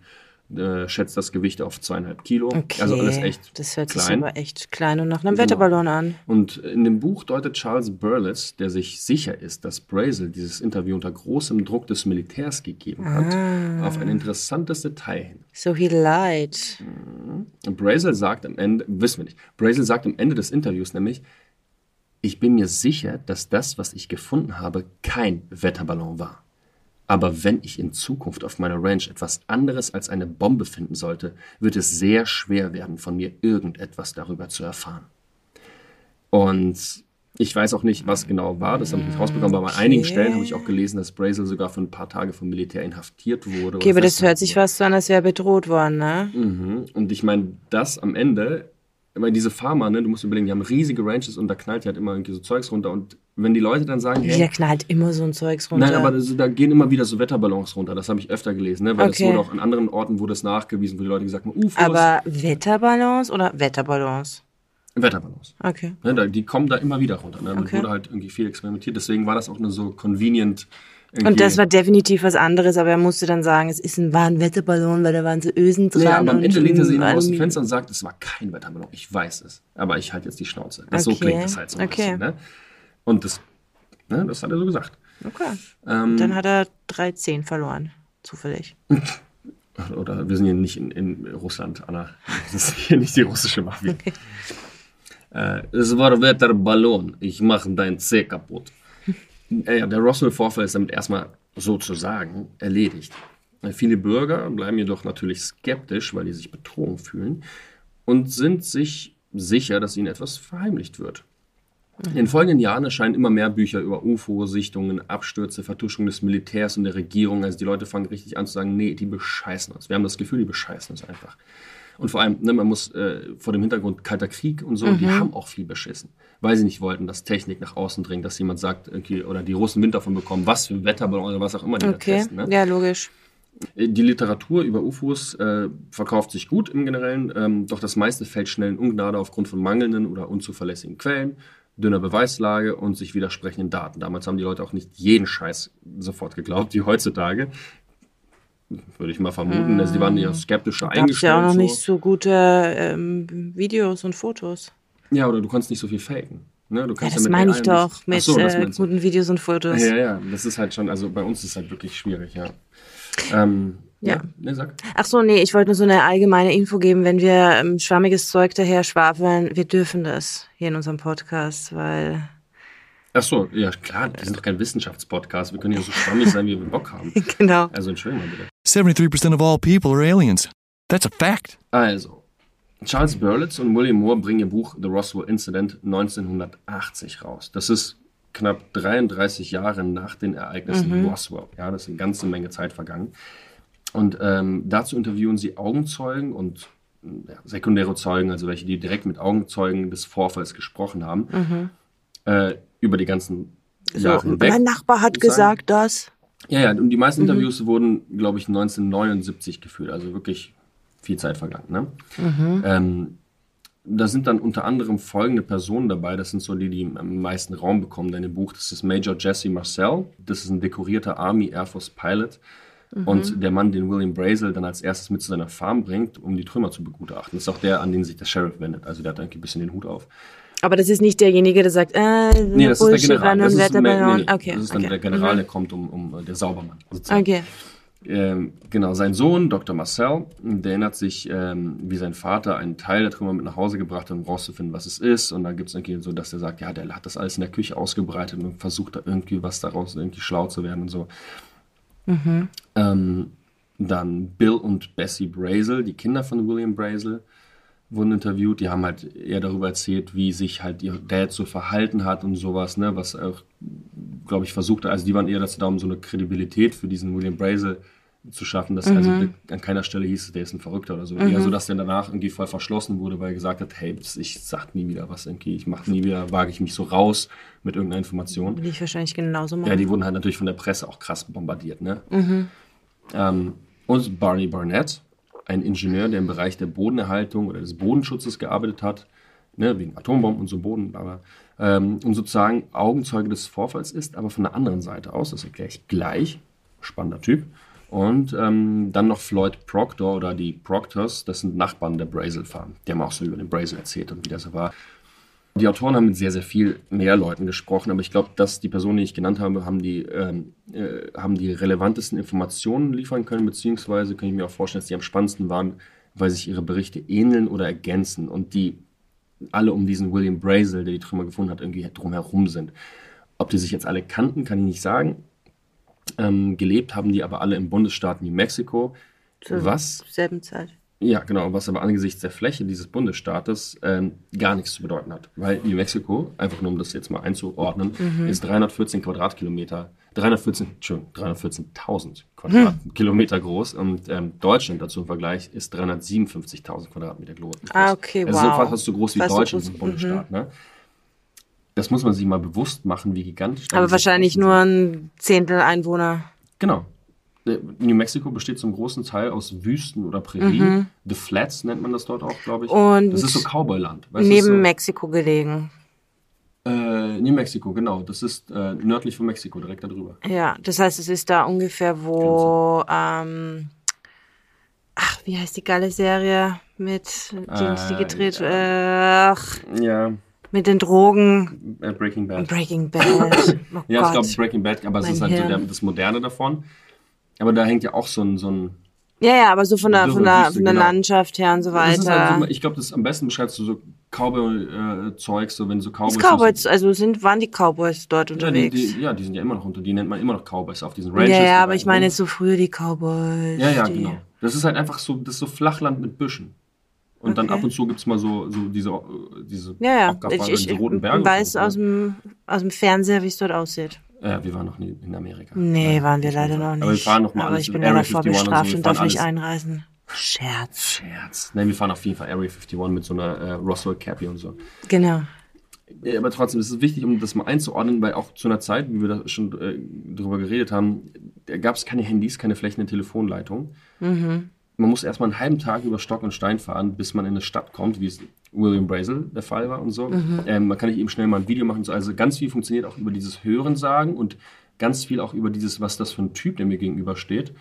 Äh, schätzt das Gewicht auf zweieinhalb Kilo. okay. Also alles echt Das hört sich klein. aber echt klein und nach einem Genau. Wetterballon an. Und in dem Buch deutet Charles Burles, der sich sicher ist, dass Brazel dieses Interview unter großem Druck des Militärs gegeben hat, Ah. auf ein interessantes Detail hin. So he lied. Und Brazel sagt am Ende, wissen wir nicht, Brazel sagt am Ende des Interviews nämlich, ich bin mir sicher, dass das, was ich gefunden habe, kein Wetterballon war. Aber wenn ich in Zukunft auf meiner Ranch etwas anderes als eine Bombe finden sollte, wird es sehr schwer werden, von mir irgendetwas darüber zu erfahren. Und ich weiß auch nicht, was genau war, das habe ich nicht rausbekommen, aber an einigen. Stellen habe ich auch gelesen, dass Brazel sogar für ein paar Tage vom Militär inhaftiert wurde. Okay, aber das hört sich fast so an, als wäre bedroht worden, ne? Mhm. Und ich meine, das am Ende, weil diese Farmer, ne, du musst überlegen, die haben riesige Ranches und da knallt halt immer irgendwie so Zeugs runter. Und wenn die Leute dann sagen, Der hey, knallt immer so ein Zeugs runter. nein, aber das, da gehen immer wieder so Wetterballons runter, das habe ich öfter gelesen, ne? Weil Okay. das wurde auch an anderen Orten wurde es nachgewiesen, wo die Leute gesagt haben, UFOs, aber Wetterballons oder Wetterballons? Wetterballons. Okay. Ne, da, die kommen da immer wieder runter. Ne? Damit Okay. wurde halt irgendwie viel experimentiert. Deswegen war das auch nur so convenient. Und das war definitiv was anderes, aber er musste dann sagen, es ist ein, war ein Wetterballon, weil da waren so Ösen dran. Nee, aber am Ende lehnt er sich aus dem. Fenster und sagt, es war kein Wetterballon. Ich weiß es. Aber ich halte jetzt die Schnauze. Das, So Okay, klingt das halt so ein okay. bisschen. Ne? Und das, ne, das hat er so gesagt. Okay. Ähm, Dann hat er 13 verloren. Zufällig. [LAUGHS] oder wir sind hier nicht in, in Russland, Anna. Das ist hier nicht die russische Mafia. [LAUGHS] Äh, es war Wetterballon. Ich mache dein C kaputt. [LAUGHS] äh, ja, der Roswell-Vorfall ist damit erstmal sozusagen erledigt. Äh, Viele Bürger bleiben jedoch natürlich skeptisch, weil die sich betrogen fühlen und sind sich sicher, dass ihnen etwas verheimlicht wird. In den folgenden Jahren erscheinen immer mehr Bücher über UFO-Sichtungen, Abstürze, Vertuschung des Militärs und der Regierung. Also die Leute fangen richtig an zu sagen, nee, die bescheißen uns. Wir haben das Gefühl, die bescheißen uns einfach. Und vor allem, ne, man muss äh, vor dem Hintergrund Kalter Krieg und so, die haben auch viel beschissen. Weil sie nicht wollten, dass Technik nach außen dringt, dass jemand sagt, okay, oder die Russen Wind davon bekommen, was für Wetterballon oder was auch immer die da Okay, testen. Ne? ja, logisch. Die Literatur über UFOs äh, verkauft sich gut im Generellen, ähm, doch das meiste fällt schnell in Ungnade aufgrund von mangelnden oder unzuverlässigen Quellen, dünner Beweislage und sich widersprechenden Daten. Damals haben die Leute auch nicht jeden Scheiß sofort geglaubt, wie heutzutage. Würde ich mal vermuten. Also die waren ja skeptischer es eingestellt. ja auch noch so. nicht so gute ähm, Videos und Fotos. Ja, oder du kannst nicht so viel faken. Ne? Du Ja, kannst das mit meine ich doch mit so, äh, guten Videos und Fotos. Ja, ja, das ist halt schon, also bei uns ist es halt wirklich schwierig, ja. Ähm, ja. Ja. Ne, sag. Ach so, nee, ich wollte nur so eine allgemeine Info geben, wenn wir ähm, schwammiges Zeug daher schwafeln, wir dürfen das hier in unserem Podcast, weil Ach so, ja klar, wir sind doch kein Wissenschaftspodcast. Wir können ja so schwammig sein, wie wir Bock haben. [LAUGHS] genau. Also entschuldigung mal bitte. 73% of all people are aliens. That's a fact. Also, Charles Berlitz und William Moore bringen ihr Buch The Roswell Incident 1980 raus. Das ist knapp 33 Jahre nach den Ereignissen in Roswell. Ja, das ist eine ganze Menge Zeit vergangen. Und ähm, dazu interviewen sie Augenzeugen und ja, sekundäre Zeugen, also welche, die direkt mit Augenzeugen des Vorfalls gesprochen haben, äh, über die ganzen So, Jahre hinweg. mein Nachbar hat gesagt das. Ja, ja, und die meisten Interviews wurden, glaube ich, 1979 geführt, also wirklich viel Zeit vergangen. Ne? Ähm, da sind dann unter anderem folgende Personen dabei, das sind so die, die am meisten Raum bekommen in dem Buch. Das ist Major Jesse Marcel, das ist ein dekorierter Army Air Force Pilot und der Mann, den William Brazel dann als erstes mit zu seiner Farm bringt, um die Trümmer zu begutachten. Ist auch der, an den sich der Sheriff wendet, also der hat irgendwie ein bisschen den Hut auf. Aber das ist nicht derjenige, der sagt, äh, Nee, das ist der General. Das ist, Wetterballon. nee, nee, Okay, das ist dann okay. der General, Mhm. der kommt um, um der Saubermann. sozusagen. Okay. Ähm, genau, sein Sohn, Dr. Marcel, der erinnert sich, ähm, wie sein Vater einen Teil der Trümmer mit nach Hause gebracht hat, um rauszufinden, was es ist. Und dann gibt es irgendwie so, dass er sagt, ja, der hat das alles in der Küche ausgebreitet und versucht da irgendwie was daraus irgendwie schlau zu werden und so. Ähm, dann Bill und Bessie Brazel, die Kinder von William Brazel, wurden interviewt. Die haben halt eher darüber erzählt, wie sich halt ihr Dad so verhalten hat und sowas, ne, was auch, glaube ich, versucht, also die waren eher dazu da, um so eine Kredibilität für diesen William Brazel zu schaffen, dass also an keiner Stelle hieß, der ist ein Verrückter oder so. Eher so, dass der danach irgendwie voll verschlossen wurde, weil er gesagt hat, hey, ich sag nie wieder was irgendwie, ich mache nie wieder, wage ich mich so raus mit irgendeiner Information. Will ich wahrscheinlich genauso machen. Ja, die wurden halt natürlich von der Presse auch krass bombardiert, ne? Ähm, und Barney Barnett, ein Ingenieur, der im Bereich der Bodenerhaltung oder des Bodenschutzes gearbeitet hat, ne, wegen Atombomben und so Boden, aber ähm, und sozusagen Augenzeuge des Vorfalls ist, aber von der anderen Seite aus, das erkläre ich gleich, spannender Typ. Und ähm, dann noch Floyd Proctor oder die Proctors, das sind Nachbarn der Brazel Farm. Die haben auch so über den Brazel erzählt und wie das war. Die Autoren haben mit sehr, sehr viel mehr Leuten gesprochen, aber ich glaube, dass die Personen, die ich genannt habe, haben die, ähm, äh, haben die relevantesten Informationen liefern können, beziehungsweise kann ich mir auch vorstellen, dass die am spannendsten waren, weil sich ihre Berichte ähneln oder ergänzen und die alle um diesen William Brazel, der die Trümmer gefunden hat, irgendwie drumherum sind. Ob die sich jetzt alle kannten, kann ich nicht sagen. Ähm, gelebt haben die aber alle im Bundesstaat New Mexico, Zur was selben Zeit. ja, genau, was aber angesichts der Fläche dieses Bundesstaates ähm, gar nichts zu bedeuten hat. Weil New Mexico, einfach nur um das jetzt mal einzuordnen, ist 314 Quadratkilometer, 314, Entschuldigung, 314.000 Quadratkilometer groß und ähm, Deutschland dazu im Vergleich ist 357.000 Quadratmeter groß. Ah, okay, Also wow. so fast so groß wie Fast so Deutschland groß, im Bundesstaat, ne? Das muss man sich mal bewusst machen, wie gigantisch Aber wahrscheinlich nur ein Zehntel Einwohner. Genau. Äh, New Mexico besteht zum großen Teil aus Wüsten oder Prärie. The Flats nennt man das dort auch, glaube ich. Mhm. Und das ist so Cowboyland. weißt Neben so, Mexiko gelegen. Äh, New Mexico, genau. Das ist äh, nördlich von Mexiko, direkt darüber. Ja, das heißt, es ist da ungefähr, wo, ähm, ach, wie heißt die geile Serie mit, die, die Äh, gedreht, äh, ach, Ja, mit den Drogen, äh, Breaking Bad. Breaking Bad. Oh ja, ich Gott. glaube Breaking Bad, aber es Mein ist halt so der, das Moderne davon. Aber da hängt ja auch so ein, so ein ja, ja, aber so von der, von der, von der genau. Landschaft her und so weiter. halt so, ich glaube, das am besten beschreibst du so Cowboy-Zeug, so wenn so Cowboys. Cowboys, also sind, waren die Cowboys dort ja, die, unterwegs? die, ja, die sind ja immer noch unter, die nennt man immer noch Cowboys auf diesen Ranches. ja, ja, aber ich meine jetzt so früher die Cowboys. Ja, ja, genau. Das ist halt einfach so, das ist so Flachland mit Büschen. Und dann Okay. ab und zu gibt es mal so, so diese, äh, diese Ja, ja. Ich, ich die roten Berge. weiß und so. aus dem, aus dem Fernseher, wie es dort aussieht. Ja, wir waren noch nie in Amerika. Nee, Ja, waren wir leider noch nicht. Aber wir fahren noch mal Aber ich bin ja davor 51 und so, bestraft und darf nicht einreisen. Scherz. Scherz. Nein, wir fahren auf jeden Fall Area 51 mit so einer äh, Roswell Cappy und so. Genau. Aber trotzdem ist es wichtig, um das mal einzuordnen, weil auch zu einer Zeit, wie wir da schon äh, drüber geredet haben, da gab es keine Handys, keine flächende Telefonleitung. Mhm. Man muss erstmal einen halben Tag über Stock und Stein fahren, bis man in eine Stadt kommt, wie es William Brazel der Fall war und so. Mhm. Ähm, man kann nicht eben schnell mal ein Video machen. So. Also ganz viel funktioniert auch über dieses Hörensagen und ganz viel auch über dieses, was das für ein Typ, der mir gegenübersteht.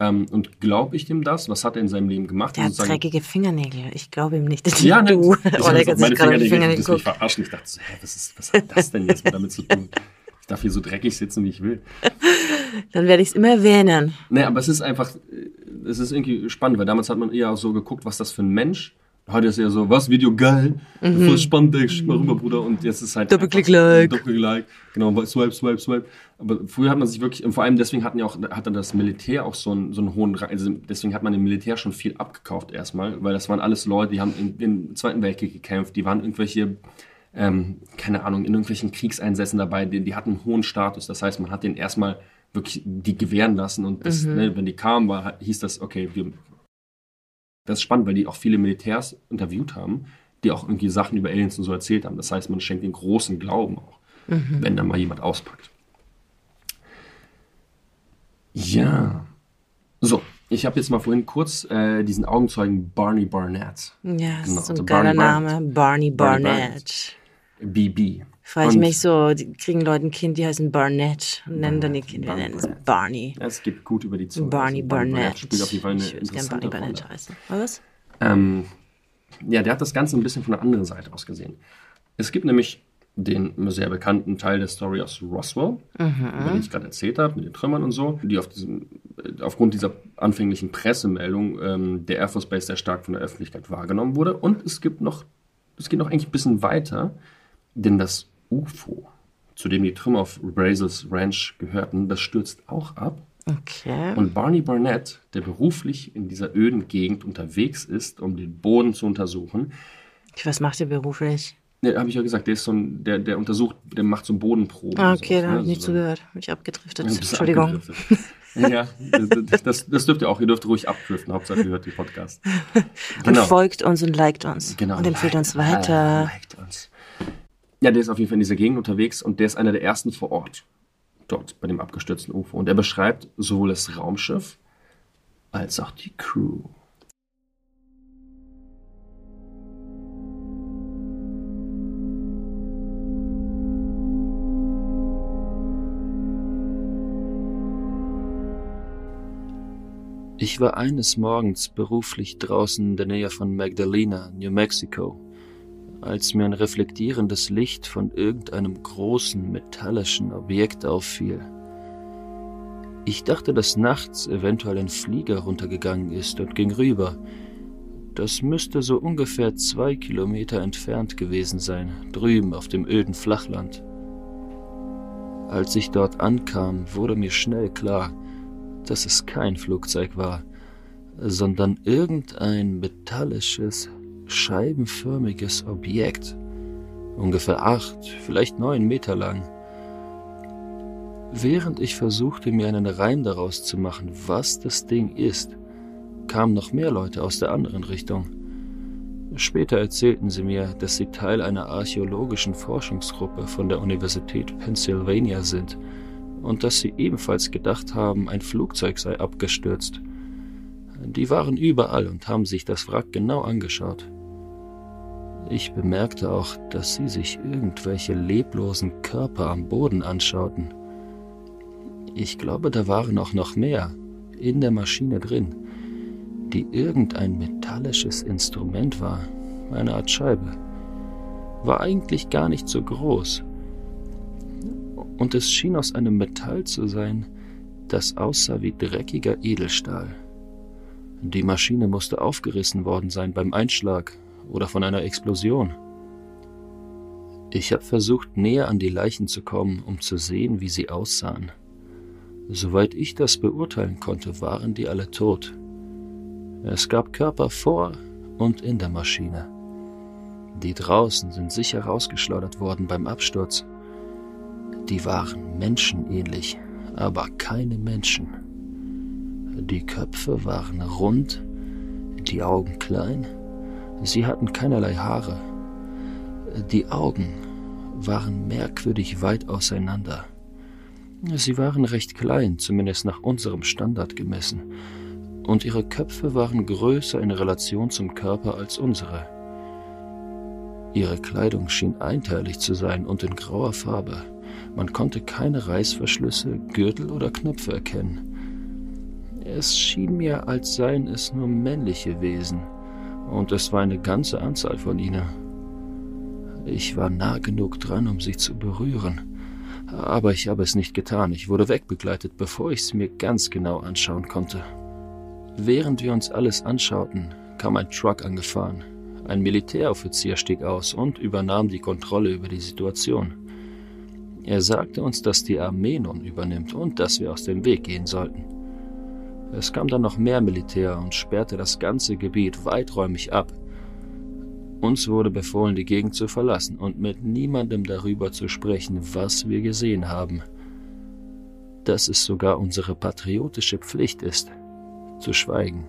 Ähm, und glaube ich dem das? Was hat er in seinem Leben gemacht? Der hat Sozusagen- dreckige Fingernägel. Ich glaube ihm nicht. ja, ne, du. [LAUGHS] ich Oh, der hat meine sich gerade Fingernägel die Fingernägel das mich verarschen. Ich dachte, so, hä, was, ist, was hat das denn jetzt damit zu tun? Ich darf hier so dreckig sitzen, wie ich will. [LAUGHS] Dann werde ich es immer erwähnen. Nee, aber es ist einfach, äh, es ist irgendwie spannend, weil damals hat man eher so geguckt, was das für ein Mensch. Heute ist eher so, was, Video geil, voll spannend, ey, schick mal rüber, Bruder. Und jetzt ist halt. Mhm. Doppelklick, einfach- like. Doppelklick, like. Genau, swipe, swipe, swipe. Aber früher hat man sich wirklich, und vor allem deswegen hatten ja auch, hat dann das Militär auch so einen, so einen hohen Rang, also deswegen hat man dem Militär schon viel abgekauft erstmal, weil das waren alles Leute, die haben in, im Zweiten Weltkrieg gekämpft, die waren irgendwelche, ähm, keine Ahnung, in irgendwelchen Kriegseinsätzen dabei, die, die hatten einen hohen Status. Das heißt, man hat den erstmal wirklich die gewähren lassen und das, ne, wenn die kamen, war, hieß das, okay, wir, das ist spannend, weil die auch viele Militärs interviewt haben, die auch irgendwie Sachen über Aliens und so erzählt haben. Das heißt, man schenkt den großen Glauben auch, wenn da mal jemand auspackt. Ja. So, ich habe jetzt mal vorhin kurz äh, diesen Augenzeugen Barney Barnett, Ja, das Genau, ist so ein also geiler Barney Barnett. Name. Barney Barney Barnett. BB. Frage ich mich so, die kriegen Leute ein Kind, die heißen Barnett und nennen dann ihr Kind, wir Barney nennen es Barnett. Barney. Es geht gut über die Zunge. Barney Also Barnett. spielt auf jeden Fall eine ich würde gerne Barney Barnett Rolle. heißen. Was? Ähm, ja, der hat das Ganze ein bisschen von der anderen Seite aus gesehen. Es gibt nämlich den sehr bekannten Teil der Story aus Roswell, über den ich gerade erzählt habe, mit den Trümmern und so, die auf diesem, äh, aufgrund dieser anfänglichen Pressemeldung ähm, der Air Force Base sehr stark von der Öffentlichkeit wahrgenommen wurde. Und es gibt noch, es geht noch eigentlich ein bisschen weiter, denn das UFO, zu dem die Trümmer auf Brazos Ranch gehörten, das stürzt auch ab. Okay. Und Barney Barnett, der beruflich in dieser öden Gegend unterwegs ist, um den Boden zu untersuchen, Was macht ihr beruflich? ne, habe ich ja gesagt, der ist so ein, der, der untersucht, der macht so Bodenproben. Ah, okay, sowas, da ne? habe ich nicht so, zugehört. Bin ich abgedriftet. Ja, Entschuldigung. abgedriftet. ja, das, das, dürft ihr auch. Ihr dürft ruhig abdriften. Hauptsache, ihr hört die Podcast. [LAUGHS] Und folgt uns und liked uns. Genau. Und empfiehlt uns Liked- weiter. liked uns. Ja, der ist auf jeden Fall in dieser Gegend unterwegs und der ist einer der ersten vor Ort. Dort bei dem abgestürzten UFO. Und er beschreibt sowohl das Raumschiff als auch die Crew. Ich war eines Morgens beruflich draußen in der Nähe von Magdalena, New Mexico, als mir ein reflektierendes Licht von irgendeinem großen metallischen Objekt auffiel. Ich dachte, dass nachts eventuell ein Flieger runtergegangen ist und ging rüber. Das müsste so ungefähr zwei Kilometer entfernt gewesen sein, drüben auf dem öden Flachland. Als ich dort ankam, wurde mir schnell klar, dass es kein Flugzeug war, sondern irgendein metallisches, scheibenförmiges Objekt, ungefähr acht, vielleicht neun Meter lang. Während ich versuchte, mir einen Reim daraus zu machen, was das Ding ist, kamen noch mehr Leute aus der anderen Richtung. Später erzählten sie mir, dass sie Teil einer archäologischen Forschungsgruppe von der Universität Pennsylvania sind und dass sie ebenfalls gedacht haben, ein Flugzeug sei abgestürzt. Die waren überall und haben sich das Wrack genau angeschaut. Ich bemerkte auch, dass sie sich irgendwelche leblosen Körper am Boden anschauten. Ich glaube, da waren auch noch mehr in der Maschine drin, die irgendein metallisches Instrument war, eine Art Scheibe. War eigentlich gar nicht so groß, und es schien aus einem Metall zu sein, das aussah wie dreckiger Edelstahl. Die Maschine musste aufgerissen worden sein beim Einschlag oder von einer Explosion. Ich habe versucht, näher an die Leichen zu kommen, um zu sehen, wie sie aussahen. Soweit ich das beurteilen konnte, waren die alle tot. Es gab Körper vor und in der Maschine. Die draußen sind sicher rausgeschleudert worden beim Absturz. Die waren menschenähnlich, aber keine Menschen. Die Köpfe waren rund, die Augen klein, sie hatten keinerlei Haare. Die Augen waren merkwürdig weit auseinander. Sie waren recht klein, zumindest nach unserem Standard gemessen, und ihre Köpfe waren größer in Relation zum Körper als unsere. Ihre Kleidung schien einteilig zu sein und in grauer Farbe. Man konnte keine Reißverschlüsse, Gürtel oder Knöpfe erkennen. Es schien mir, als seien es nur männliche Wesen, und es war eine ganze Anzahl von ihnen. Ich war nah genug dran, um sie zu berühren, aber ich habe es nicht getan. Ich wurde wegbegleitet, bevor ich es mir ganz genau anschauen konnte. Während wir uns alles anschauten, kam ein Truck angefahren. Ein Militäroffizier stieg aus und übernahm die Kontrolle über die Situation. Er sagte uns, dass die Armee nun übernimmt und dass wir aus dem Weg gehen sollten. Es kam dann noch mehr Militär und sperrte das ganze Gebiet weiträumig ab. Uns wurde befohlen, die Gegend zu verlassen und mit niemandem darüber zu sprechen, was wir gesehen haben. Dass es sogar unsere patriotische Pflicht ist, zu schweigen.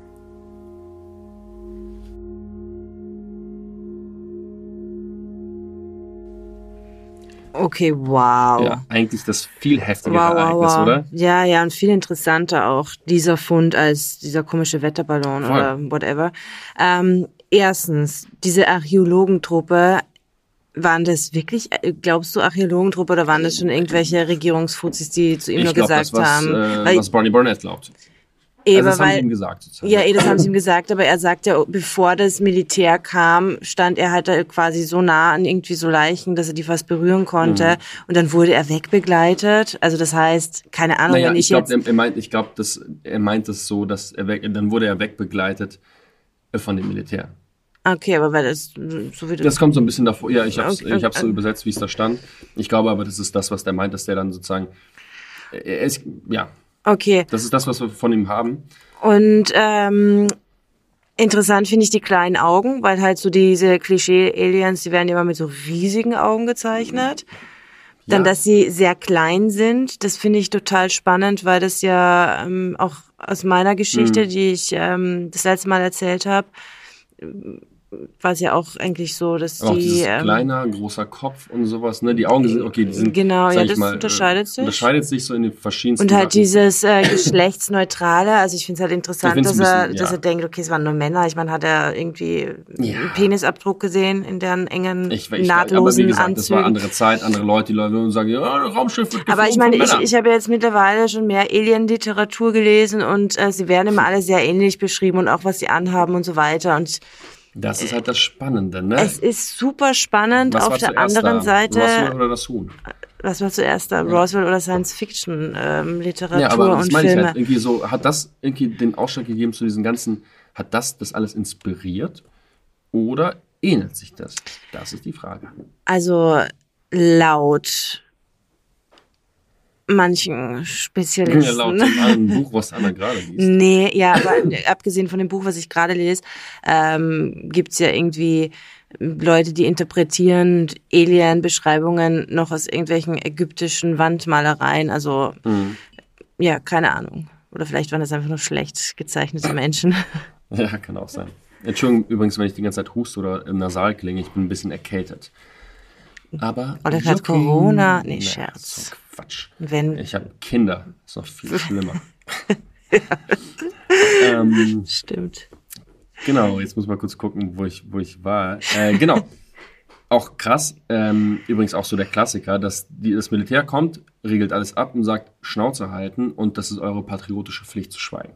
Okay, wow. Ja, eigentlich das viel heftigere Wow, Ereignis, wow. oder? Ja, ja, und viel interessanter auch dieser Fund als dieser komische Wetterballon Voll. oder whatever. Ähm, erstens, diese Archäologentruppe, waren das wirklich, äh, glaubst du, Archäologentruppe oder waren das schon irgendwelche Regierungsfuzis, die zu ihm Ich nur glaube, gesagt das, was, haben? äh, Weil- was Barney Burnett glaubt. Eben, also das haben weil, sie ihm gesagt. sozusagen. Ja, eh, das haben sie ihm gesagt, aber er sagt ja, bevor das Militär kam, stand er halt quasi so nah an irgendwie so Leichen, dass er die fast berühren konnte. Mhm. Und dann wurde er wegbegleitet. Also das heißt, keine Ahnung, Naja, wenn ich ich, glaube, jetzt... er, meint, ich glaube, dass er meint es so, dass er weg, dann wurde er wegbegleitet von dem Militär. Okay, aber weil das, so wie. Das kommt so ein bisschen davor. Ja, ich habe es Okay, hab's so okay. übersetzt, wie es da stand. Ich glaube aber, das ist das, was der meint, dass der dann sozusagen. Er ist, ja, Okay, das ist das, was wir von ihm haben. und ähm, interessant finde ich die kleinen Augen, weil halt so diese Klischee-Aliens, die werden immer mit so riesigen Augen gezeichnet. Dann, Ja. dass sie sehr klein sind, das finde ich total spannend, weil das ja ähm, auch aus meiner Geschichte, Mhm. die ich ähm, das letzte Mal erzählt habe, war es ja auch eigentlich so, dass Aber auch die dieses ähm, kleiner, großer Kopf und sowas, ne? Die Augen sind, okay, die sind. Genau, ja, das mal, unterscheidet äh, sich. Unterscheidet sich so in den verschiedensten und halt Sachen. dieses äh, geschlechtsneutrale, also ich finde es halt interessant, dass ein er, bisschen, dass ja. er denkt, okay, es waren nur Männer. Ich meine, hat er irgendwie Ja. einen Penisabdruck gesehen in deren engen, Ich, ich, aber nahtlosen gesagt, das war Anzügen. andere Zeit, andere Leute, die Leute sagen, ja, Raumschiff wird Aber ich meine, ich, ich habe jetzt mittlerweile schon mehr Alien-Literatur gelesen und äh, sie werden immer alle sehr ähnlich beschrieben und auch was sie anhaben und so weiter. Und Das ist halt das Spannende, ne? es ist super spannend. Was Auf der anderen da? Seite, Roswell oder das Huhn? was war zuerst da? Roswell oder Science-Fiction-Literatur Ja, aber das und meine ich halt irgendwie so, hat das irgendwie den Ausschlag gegeben zu diesen ganzen, hat das das alles inspiriert oder ähnelt sich das? Das ist die Frage. Also laut manchen Spezialisten. Ja, laut dem Buch, was Anna gerade liest. Nee, ja, aber [COUGHS] abgesehen von dem Buch, was ich gerade lese, ähm, gibt's ja irgendwie Leute, die interpretieren Alien-Beschreibungen noch aus irgendwelchen ägyptischen Wandmalereien. Also, Mhm. ja, keine Ahnung. Oder vielleicht waren das einfach nur schlecht gezeichnete Menschen. [LAUGHS] Ja, kann auch sein. Entschuldigung übrigens, wenn ich die ganze Zeit huste oder im Nasal klinge, ich bin ein bisschen erkältet. Aber. Oder gerade. Corona. Nee, Scherz. Quatsch. Wenn, Ich habe Kinder. Ist noch viel schlimmer. [LAUGHS] ähm, stimmt. Genau, jetzt muss mal kurz gucken, wo ich, wo ich war. Äh, genau. [LAUGHS] Auch krass, ähm, übrigens auch so der Klassiker, dass die, das Militär kommt, regelt alles ab und sagt, Schnauze halten und das ist eure patriotische Pflicht zu schweigen.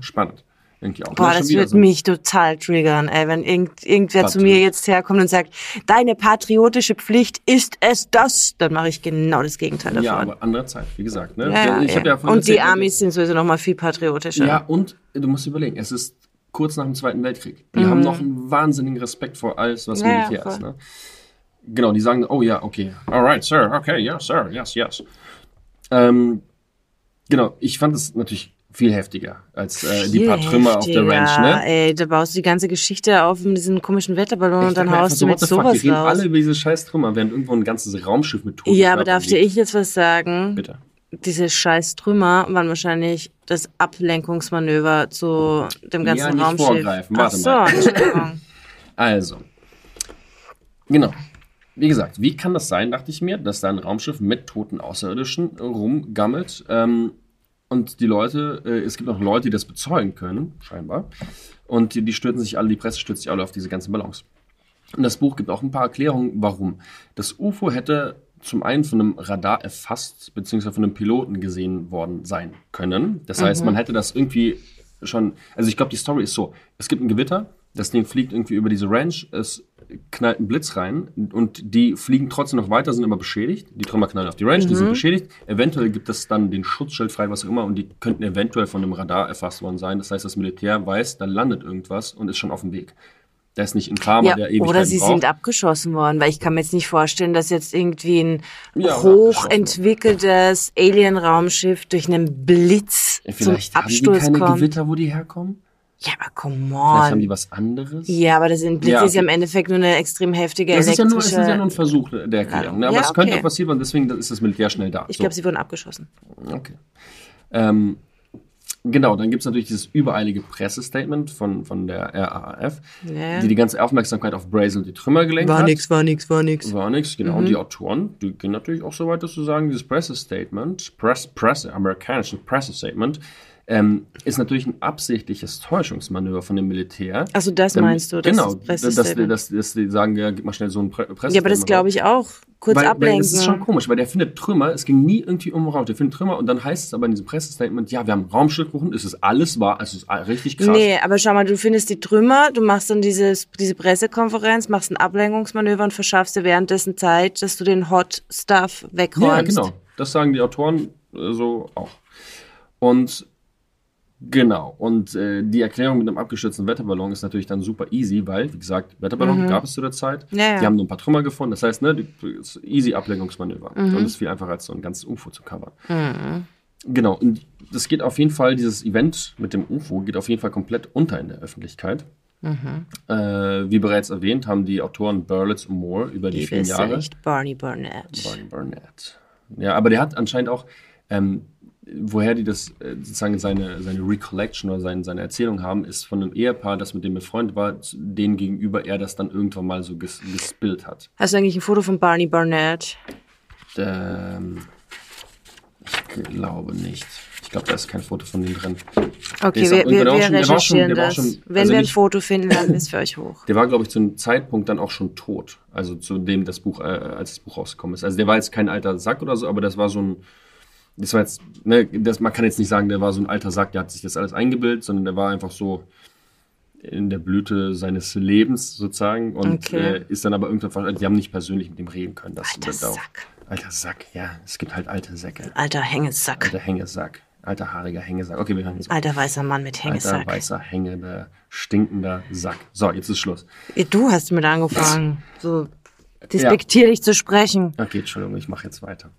Spannend. Irgendwie auch. Boah, Ne, das wird so- mich total triggern, ey, wenn irgend, irgendwer zu Patriot. mir jetzt herkommt und sagt, deine patriotische Pflicht ist es das, dann mache ich genau das Gegenteil davon. Ja, aber andere Zeit, wie gesagt. Ne? Ja, ich hab ja. ja vorhin und die erzählt, Amis sind sowieso noch mal viel patriotischer. Ja, und du musst überlegen, es ist kurz nach dem Zweiten Weltkrieg. Die Mhm. haben noch einen wahnsinnigen Respekt vor alles, was Ja, ja, Militär voll. ist. Ne? Genau, die sagen, oh ja, okay, alright, Sir, okay, yes, Sir, yes, yes. Ähm, genau, ich fand es natürlich viel heftiger als äh, die paar Trümmer auf der Ranch, ne? Ey, da baust du die ganze Geschichte auf mit diesem komischen Wetterballon Ich und dann haust du mit so, the fuck, sowas die reden raus. alle über diese scheiß Trümmer, während irgendwo ein ganzes Raumschiff mit toten Ja, aber darf dir ich jetzt was sagen? Bitte. Diese scheiß Trümmer waren wahrscheinlich das Ablenkungsmanöver zu dem ganzen Ja, nicht Raumschiff. vorgreifen, Ach warte so, mal. Entschuldigung. [LAUGHS] Also, genau. Wie gesagt, wie kann das sein, dachte ich mir, dass da ein Raumschiff mit toten Außerirdischen rumgammelt? Ähm, und die Leute, äh, es gibt auch Leute, die das bezeugen können, scheinbar. Und die, die stürzen sich alle, die Presse stürzt sich alle auf diese ganzen Ballons. Und das Buch gibt auch ein paar Erklärungen, warum. Das UFO hätte zum einen von einem Radar erfasst, beziehungsweise von einem Piloten gesehen worden sein können. Das heißt, man hätte das irgendwie schon, also ich glaube, die Story ist so, es gibt ein Gewitter, das Ding fliegt irgendwie über diese Ranch, es knallt ein Blitz rein und die fliegen trotzdem noch weiter, sind aber beschädigt. Die Trümmer knallen auf die Ranch, die sind beschädigt. Eventuell gibt es dann den Schutzschild frei, was auch immer, und die könnten eventuell von einem Radar erfasst worden sein. Das heißt, das Militär weiß, da landet irgendwas und ist schon auf dem Weg. Der ist nicht in Karma, Ja, der ewig oder sie braucht. sind abgeschossen worden, weil ich kann mir jetzt nicht vorstellen, dass jetzt irgendwie ein Ja, hochentwickeltes Alien-Raumschiff durch einen Blitz Vielleicht zum haben die Absturz keine kommt. Gewitter, wo die herkommen. Ja, aber come Vielleicht haben on. die was anderes. Ja, aber das sind Blitz Ja, ist ja im okay. Endeffekt nur eine extrem heftige Das ist ja, nur, es elektrische... ist ja nur ein Versuch der Erklärung. Ne? Aber Ja, es könnte okay. auch passieren und deswegen ist das Militär schnell da. ich So. glaube, sie wurden abgeschossen. Okay. Ähm, genau, dann gibt es natürlich dieses übereilige Pressestatement von, von der RAF, Ja. die die ganze Aufmerksamkeit auf Brazel und die Trümmer gelenkt War hat. nix, war nix, war nix. War nix, genau. Und die Autoren, die gehen natürlich auch so weit, dass zu sagen, dieses Pressestatement, Press, Presse, amerikanische Pressestatement, ähm, ist natürlich ein absichtliches Täuschungsmanöver von dem Militär. Also das Damit- meinst du, das genau, dass, dass, dass, dass die sagen, ja, gib mal schnell so ein Pre. Ja, aber das glaube ich auch. Kurz weil, ablenken. Weil das ist schon komisch, weil der findet Trümmer, es ging nie irgendwie um Raum, der findet Trümmer und dann heißt es aber in diesem Pressestatement, ja, wir haben Raumschiff gefunden, es ist alles wahr, es ist richtig krass. Nee, aber schau mal, du findest die Trümmer, du machst dann dieses, diese Pressekonferenz, machst ein Ablenkungsmanöver und verschaffst dir währenddessen Zeit, dass du den Hot Stuff wegräumst. Ja, genau. Das sagen die Autoren äh, so auch. Und genau. Und äh, die Erklärung mit einem abgestürzten Wetterballon ist natürlich dann super easy, weil, wie gesagt, Wetterballon gab es zu der Zeit. Mhm. Ja, ja. Die haben nur ein paar Trümmer gefunden. Das heißt, ne, die, easy Ablenkungsmanöver. Mhm. Und es ist viel einfacher als so ein ganzes UFO zu covern. Genau. Und das geht auf jeden Fall, dieses Event mit dem UFO geht auf jeden Fall komplett unter in der Öffentlichkeit. Mhm. Äh, wie bereits erwähnt, haben die Autoren Berlitz und Moore über die vielen Jahre. echt Barney Burnett. Barney Burnett. Ja, aber der hat anscheinend auch, ähm, woher die das äh, sozusagen seine, seine Recollection oder seine, seine Erzählung haben, ist von einem Ehepaar, das mit dem befreundet war, denen gegenüber er das dann irgendwann mal so ges gespillt hat. Hast du eigentlich ein Foto von Barney Burnett? Ähm, ich glaube nicht. Ich glaube, da ist kein Foto von dem drin. Okay, wir, wir, wir schon- schon- recherchieren war das. schon- Wenn also wir ein nicht- Foto finden, laden wir es für euch hoch. Der war, glaube ich, zu einem Zeitpunkt dann auch schon tot. Also zu dem das Buch, äh, als das Buch rausgekommen ist. Also der war jetzt kein alter Sack oder so, aber das war so ein. Das war jetzt, ne, das, man kann jetzt nicht sagen, der war so ein alter Sack, der hat sich das alles eingebildet, sondern der war einfach so in der Blüte seines Lebens sozusagen und Okay. äh, ist dann aber irgendwann, also die haben nicht persönlich mit ihm reden können. Das, Alter das auch- Sack. Alter Sack, ja. Es gibt halt alte Säcke. Alter Hängesack. Alter Hängesack. Alter haariger Hängesack. Okay, wir hören jetzt. Alter weißer Mann mit Alter Hängesack. weißer, hängender, stinkender Sack. So, jetzt ist Schluss. Du hast mit angefangen, so despektierlich zu sprechen. Okay, Entschuldigung, ich mache jetzt weiter.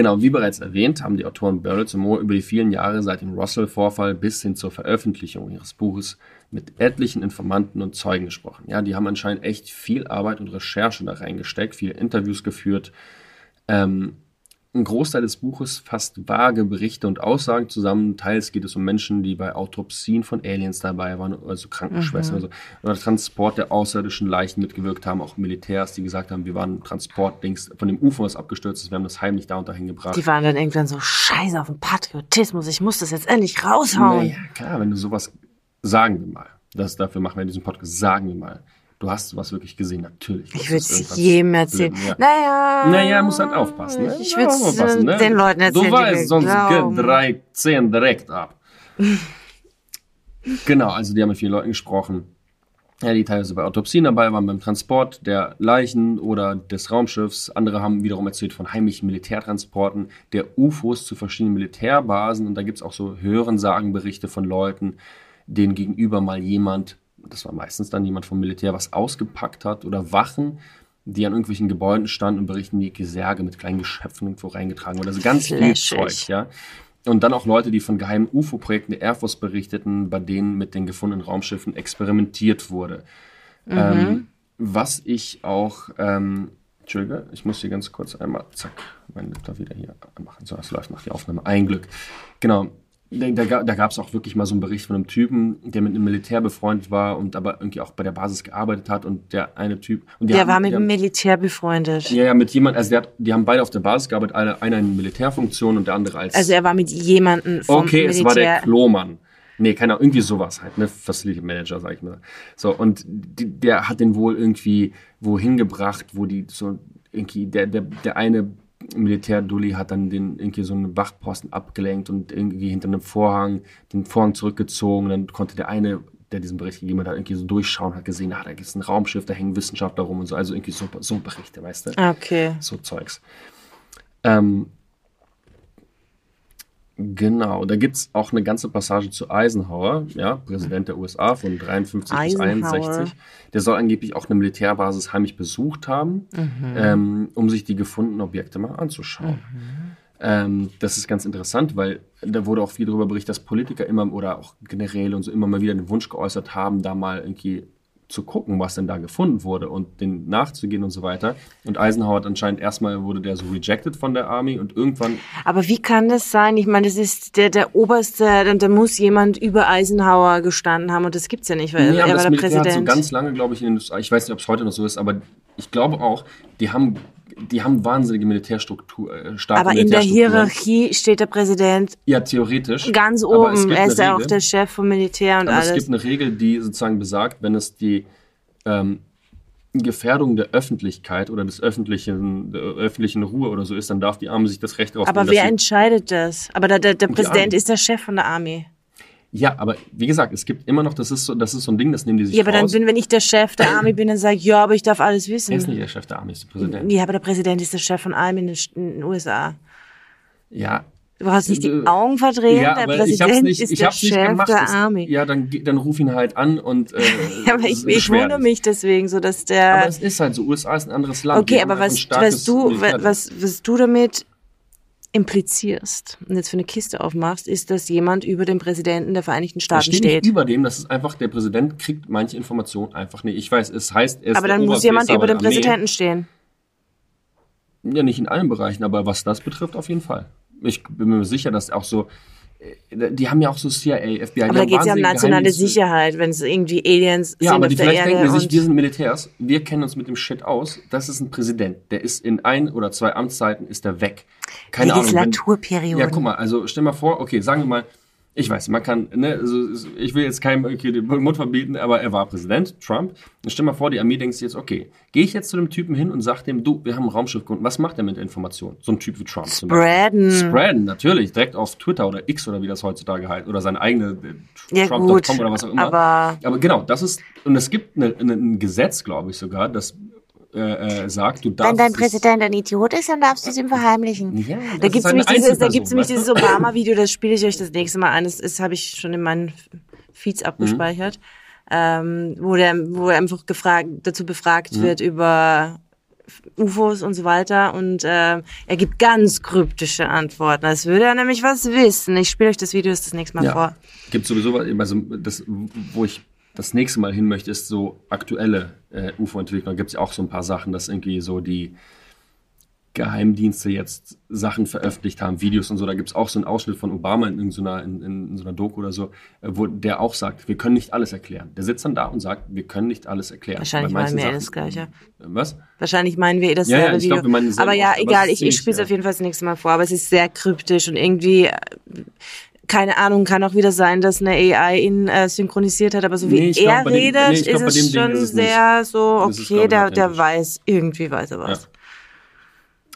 Genau, wie bereits erwähnt, haben die Autoren Berlitz und Moore über die vielen Jahre seit dem Russell-Vorfall bis hin zur Veröffentlichung ihres Buches mit etlichen Informanten und Zeugen gesprochen. Ja, die haben anscheinend echt viel Arbeit und Recherche da reingesteckt, viele Interviews geführt. Ähm, ein Großteil des Buches fasst vage Berichte und Aussagen zusammen. Teils geht es um Menschen, die bei Autopsien von Aliens dabei waren, also Krankenschwestern oder, so, oder Transport der außerirdischen Leichen mitgewirkt haben, auch Militärs, die gesagt haben, wir waren Transportdings von dem UFO, was abgestürzt ist, wir haben das heimlich da und dahin gebracht. Die waren dann irgendwann so scheiße auf den Patriotismus. Ich muss das jetzt endlich raushauen. Naja, klar, wenn du sowas, sagen wir mal, das, dafür machen wir diesen Podcast, sagen wir mal, du hast sowas wirklich gesehen, natürlich. Ich würde es jedem erzählen. ja. Naja. Naja, muss halt aufpassen. Ne? Ich Ja, würde es den Leuten erzählen. Du weißt, sonst glauben. geht drei, zehn direkt ab. [LAUGHS] genau, also die haben mit vielen Leuten gesprochen. Ja, die teilweise bei Autopsien dabei waren, beim Transport der Leichen oder des Raumschiffs. Andere haben wiederum erzählt von heimlichen Militärtransporten der UFOs zu verschiedenen Militärbasen. Und da gibt's auch so Hörensagenberichte von Leuten, denen gegenüber mal jemand, das war meistens dann jemand vom Militär, was ausgepackt hat oder Wachen, die an irgendwelchen Gebäuden standen und berichten, wie Gesärge mit kleinen Geschöpfen irgendwo reingetragen wurden. Also ganz viel. Zeug, ja. und dann auch Leute, die von geheimen UFO-Projekten der Air Force berichteten, bei denen mit den gefundenen Raumschiffen experimentiert wurde. Ähm, was ich auch, ähm, Entschuldige, ich muss hier ganz kurz einmal, zack, mein Laptop wieder hier anmachen. So, das läuft nach die Aufnahme. Ein Glück. Genau. Da, da, ga- da gab es auch wirklich mal so einen Bericht von einem Typen, der mit einem Militär befreundet war und aber irgendwie auch bei der Basis gearbeitet hat und der eine Typ. Und Der haben- war mit dem Militär befreundet. ja, ja, mit jemand, also der hat, die haben beide auf der Basis gearbeitet, einer, einer in Militärfunktion und der andere als. Also er war mit jemandem vom okay, Militär. es war der Klomann. Nee, keine Ahnung, irgendwie sowas halt, ne? Facility Manager, sag ich mal. So, und die, der hat den wohl irgendwie wohin gebracht, wo die so irgendwie, der, der, der eine Militärdulli hat dann den irgendwie so einen Wachposten abgelenkt und irgendwie hinter einem Vorhang den Vorhang zurückgezogen. Dann konnte der eine, der diesen Bericht gegeben hat, irgendwie so durchschauen, hat gesehen, ah, da gibt es ein Raumschiff, da hängen Wissenschaftler rum und so. Also irgendwie so, so Berichte, weißt du? Okay. so Zeugs. Ähm, genau, da gibt es auch eine ganze Passage zu Eisenhower, ja, Präsident der USA von 53 Eisenhower. bis 61. Der soll angeblich auch eine Militärbasis heimlich besucht haben, Mhm. ähm, um sich die gefundenen Objekte mal anzuschauen. Mhm. Ähm, das ist ganz interessant, weil da wurde auch viel darüber berichtet, dass Politiker immer oder auch Generäle und so immer mal wieder den Wunsch geäußert haben, da mal irgendwie zu gucken, was denn da gefunden wurde und den nachzugehen und so weiter. Und Eisenhower hat anscheinend erstmal wurde der so rejected von der Army und irgendwann Aber wie kann das sein? Ich meine, das ist der, der oberste, da, da muss jemand über Eisenhower gestanden haben und das gibt's ja nicht, weil Nee, aber er war das der Militär hat so Präsident. ganz lange, glaube ich, in den ich weiß nicht, ob es heute noch so ist, aber ich glaube auch, die haben, die haben wahnsinnige Militärstruktur, äh, starke Aber in der. Hierarchie steht der Präsident Ja, theoretisch. ganz oben. Er ist ja auch der Chef vom Militär und Aber es alles. gibt eine Regel, die sozusagen besagt, wenn es die ähm, Gefährdung der Öffentlichkeit oder des öffentlichen, der öffentlichen Ruhe oder so ist, dann darf die Arme sich das Recht darauf Aber nehmen, wer entscheidet das? Aber der, der, der Präsident ist der Chef von der Armee. Ja, aber wie gesagt, es gibt immer noch, das ist so, das ist so ein Ding, das nehmen die sich Ja, aber dann raus. bin, wenn ich der Chef der Armee bin, dann sage ich, ja, aber ich darf alles er ist wissen. nicht der Chef der Armee, ist der Präsident. Ja, aber der Präsident ist der Chef von allem in den, in den USA. Ja, Du brauchst nicht die Äh, Augen verdrehen, ja der Präsident ich hab's nicht, ist ich der hab's nicht Chef gemacht. der Armee. Ja, dann, dann ruf ihn halt an und äh, [LAUGHS] Ja, aber ich, ich wundere mich deswegen so, dass der... Aber es ist halt so, USA ist ein anderes Land. Okay, aber ein was, was, du, was, was du damit implizierst und jetzt für eine Kiste aufmachst, ist, dass jemand über dem Präsidenten der Vereinigten Staaten steht steht. nicht über dem, das ist einfach, der Präsident kriegt manche Informationen einfach nicht. Ich weiß, es heißt, er ist Aber dann muss jemand über dem. Präsidenten stehen. Ja, nicht in allen Bereichen, aber was das betrifft, auf jeden Fall. Ich bin mir sicher, dass auch so, die haben ja auch so CIA, FBI. Aber die da geht es ja um nationale Geheimdienste. Sicherheit, wenn es irgendwie Aliens Ja, sind aber auf die vielleicht Erde. denken sich, wir sind Militärs, wir kennen uns mit dem Shit aus. Das ist ein Präsident, der ist in ein oder zwei Amtszeiten ist er weg. Keine Ahnung. wenn- Legislaturperioden. Ja, guck mal, also stell mal vor, okay, sagen wir mal, ich weiß, man kann, ne, also ich will jetzt keinem okay, den Mund verbieten, aber er war Präsident, Trump. Und stell mal vor, die Armee denkt sich jetzt, okay, gehe ich jetzt zu dem Typen hin und sag dem, du, wir haben ein Raumschiff gefunden. Was macht er mit der Information? So ein Typ wie Trump. Spreaden. Spreaden, natürlich, direkt auf Twitter oder X oder wie das heutzutage heißt. Oder seine eigene äh, Ja, Trump.com oder was auch immer. aber- aber genau, das ist, und es gibt eine, eine, ein Gesetz, glaube ich sogar, das äh, äh, sagt, du darfst. Wenn dein es- Präsident ein Idiot ist, dann darfst du es ihm verheimlichen. Ja, da das ist eine nämlich dieses, da gibt's nämlich dieses Obama-Video, das spiele ich euch das nächste Mal ein. Das ist, habe ich schon in meinen Feeds abgespeichert, ähm, wo der, wo er einfach gefragt, dazu befragt Mhm. wird über UFOs und so weiter und äh, er gibt ganz kryptische Antworten. Als würde er nämlich was wissen. Ich spiele euch das Video das nächste Mal vor. Gibt sowieso was, also das, wo ich das nächste Mal hin möchte, ist so aktuelle äh, UFO-Entwicklung. Gibt es ja auch so ein paar Sachen, dass irgendwie so die Geheimdienste jetzt Sachen veröffentlicht haben, Videos und so. Da gibt es auch so einen Ausschnitt von Obama in, in, so einer, in, in so einer Doku oder so, äh, wo der auch sagt, wir können nicht alles erklären. Der sitzt dann da und sagt, wir können nicht alles erklären. Wahrscheinlich meinen wir Sachen- das Gleiche. Äh, Was? Wahrscheinlich meinen wir eh dasselbe Ja, ja, ich Video. glaub, wir meinen aber ja, auch, aber egal, ich, ich spiele es ja. auf jeden Fall das nächste Mal vor. Aber es ist sehr kryptisch und irgendwie, äh, keine Ahnung, kann auch wieder sein, dass eine AI ihn äh, synchronisiert hat. Aber so wie Nee, ich glaub, er bei dem- redet, nee, glaub, ist es schon ist es sehr so, Das ist, okay, ich, der, der weiß, irgendwie weiß er was.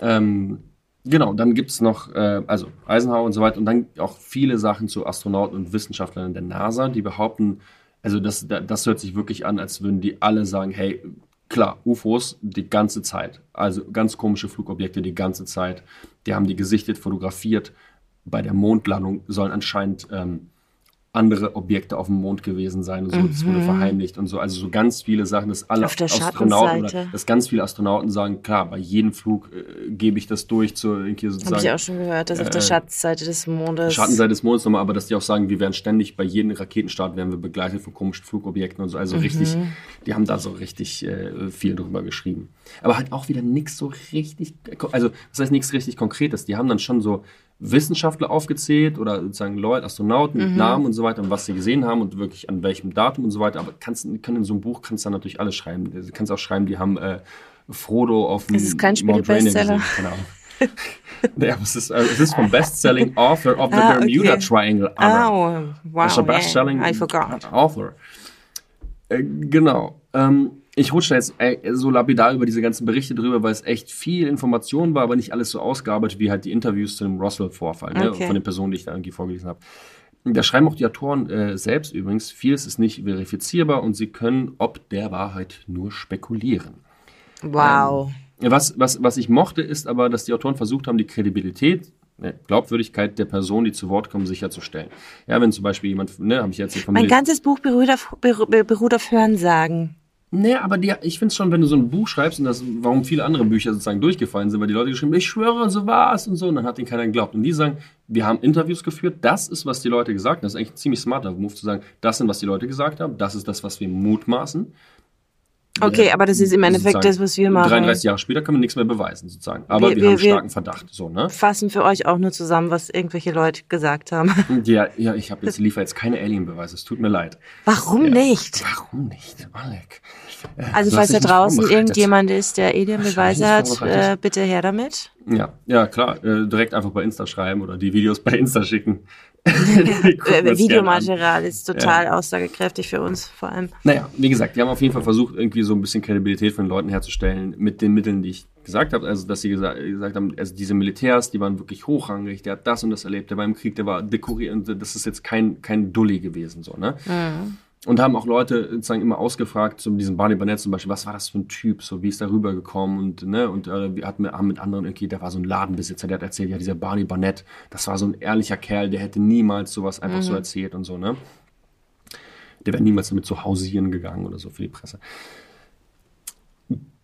Ähm, genau, dann gibt's noch, äh, also Eisenhower und so weiter und dann auch viele Sachen zu Astronauten und Wissenschaftlern der NASA, die behaupten, also das, da- das hört sich wirklich an, als würden die alle sagen, hey, klar, UFOs die ganze Zeit, also ganz komische Flugobjekte die ganze Zeit, die haben die gesichtet, fotografiert, bei der Mondlandung sollen anscheinend ähm, andere Objekte auf dem Mond gewesen sein und so, das wurde verheimlicht und so. Also so ganz viele Sachen, dass alle Mhm. Auf der Astronauten oder dass ganz viele Astronauten sagen, klar, bei jedem Flug äh, gebe ich das durch zu irgendwie Habe ich sozusagen auch schon gehört, dass auf der äh, Schattenseite des Mondes. Schattenseite des Mondes nochmal, aber dass die auch sagen, wir werden ständig bei jedem Raketenstart werden wir begleitet von komischen Flugobjekten und so. Also richtig, die haben da so richtig äh, viel drüber geschrieben. Aber halt auch wieder nichts so richtig, also das heißt nichts richtig Konkretes. Die haben dann schon so Wissenschaftler aufgezählt oder sozusagen Leute, Astronauten mit Namen und so weiter und was sie gesehen haben und wirklich an welchem Datum und so weiter. Aber kannst, können in so einem Buch kannst du dann natürlich alles schreiben. Du kannst auch schreiben, die haben äh, Frodo auf dem Es ist kein Mount Rainier gesehen. Keine Ahnung. [LAUGHS] naja, es ist, äh, es ist vom Best-Selling [LAUGHS] Author of the Ah, okay. Bermuda Triangle. Anna. Oh, wow. Das ist der Best-Selling yeah, I forgot. Author. Äh, genau. Ähm, ich rutsche da jetzt äh, so lapidar über diese ganzen Berichte drüber, weil es echt viel Information war, aber nicht alles so ausgearbeitet wie halt die Interviews zu dem Roswell-Vorfall, ne, Okay. von den Personen, die ich da irgendwie vorgelesen habe. Da schreiben auch die Autoren äh, selbst übrigens, vieles ist nicht verifizierbar und sie können ob der Wahrheit nur spekulieren. Wow. Was, was, was ich mochte, ist aber, dass die Autoren versucht haben, die Kredibilität, ne, Glaubwürdigkeit der Person, die zu Wort kommen, sicherzustellen. Ja, wenn zum Beispiel jemand, ne, habe ich jetzt von Mein ganzes Buch beruht auf, beru- beruht auf Hörensagen. Nee, aber die, ich finde es schon, wenn du so ein Buch schreibst und das, warum viele andere Bücher sozusagen durchgefallen sind, weil die Leute geschrieben, ich schwöre, so war es und so, und dann hat ihnen keiner geglaubt. Und die sagen, wir haben Interviews geführt, das ist, was die Leute gesagt haben. Das ist eigentlich ein ziemlich smarter Move zu sagen, das sind, was die Leute gesagt haben, das ist das, was wir mutmaßen. Okay, aber das ist im Endeffekt das, was wir machen. 33 Jahre später können wir nichts mehr beweisen, sozusagen. Aber Wir- wir, wir- haben wir- starken Verdacht, so, ne? Fassen für euch auch nur zusammen, was irgendwelche Leute gesagt haben. [LAUGHS] Ja, ja, ich habe jetzt liefere jetzt keine Alien-Beweise, es tut mir leid. Warum nicht? Warum nicht, Alec? Also Du falls da draußen irgendjemand ist, der Alien-Beweise hat, äh, bitte her damit. Ja, ja, klar. Äh, direkt einfach bei Insta schreiben oder die Videos bei Insta schicken. [LAUGHS] Wir Äh, Videomaterial ist total aussagekräftig für uns vor allem. Naja, wie gesagt, die haben auf jeden Fall versucht, irgendwie so ein bisschen Kredibilität von den Leuten herzustellen mit den Mitteln, die ich gesagt habe. Also, dass sie gesa gesagt haben, also diese Militärs, die waren wirklich hochrangig, der hat das und das erlebt, der war im Krieg, der war dekoriert und das ist jetzt kein, kein Dulli gewesen, so, ne? Und haben auch Leute sozusagen immer ausgefragt, zu diesem Barney Barnett zum Beispiel, was war das für ein Typ, so wie ist der rübergekommen und ne und äh, wir hatten haben mit anderen irgendwie, der war so ein Ladenbesitzer, der hat erzählt, ja dieser Barney Barnett, das war so ein ehrlicher Kerl, der hätte niemals sowas einfach so erzählt und so ne. Der wäre niemals damit zu hausieren gegangen oder so für die Presse.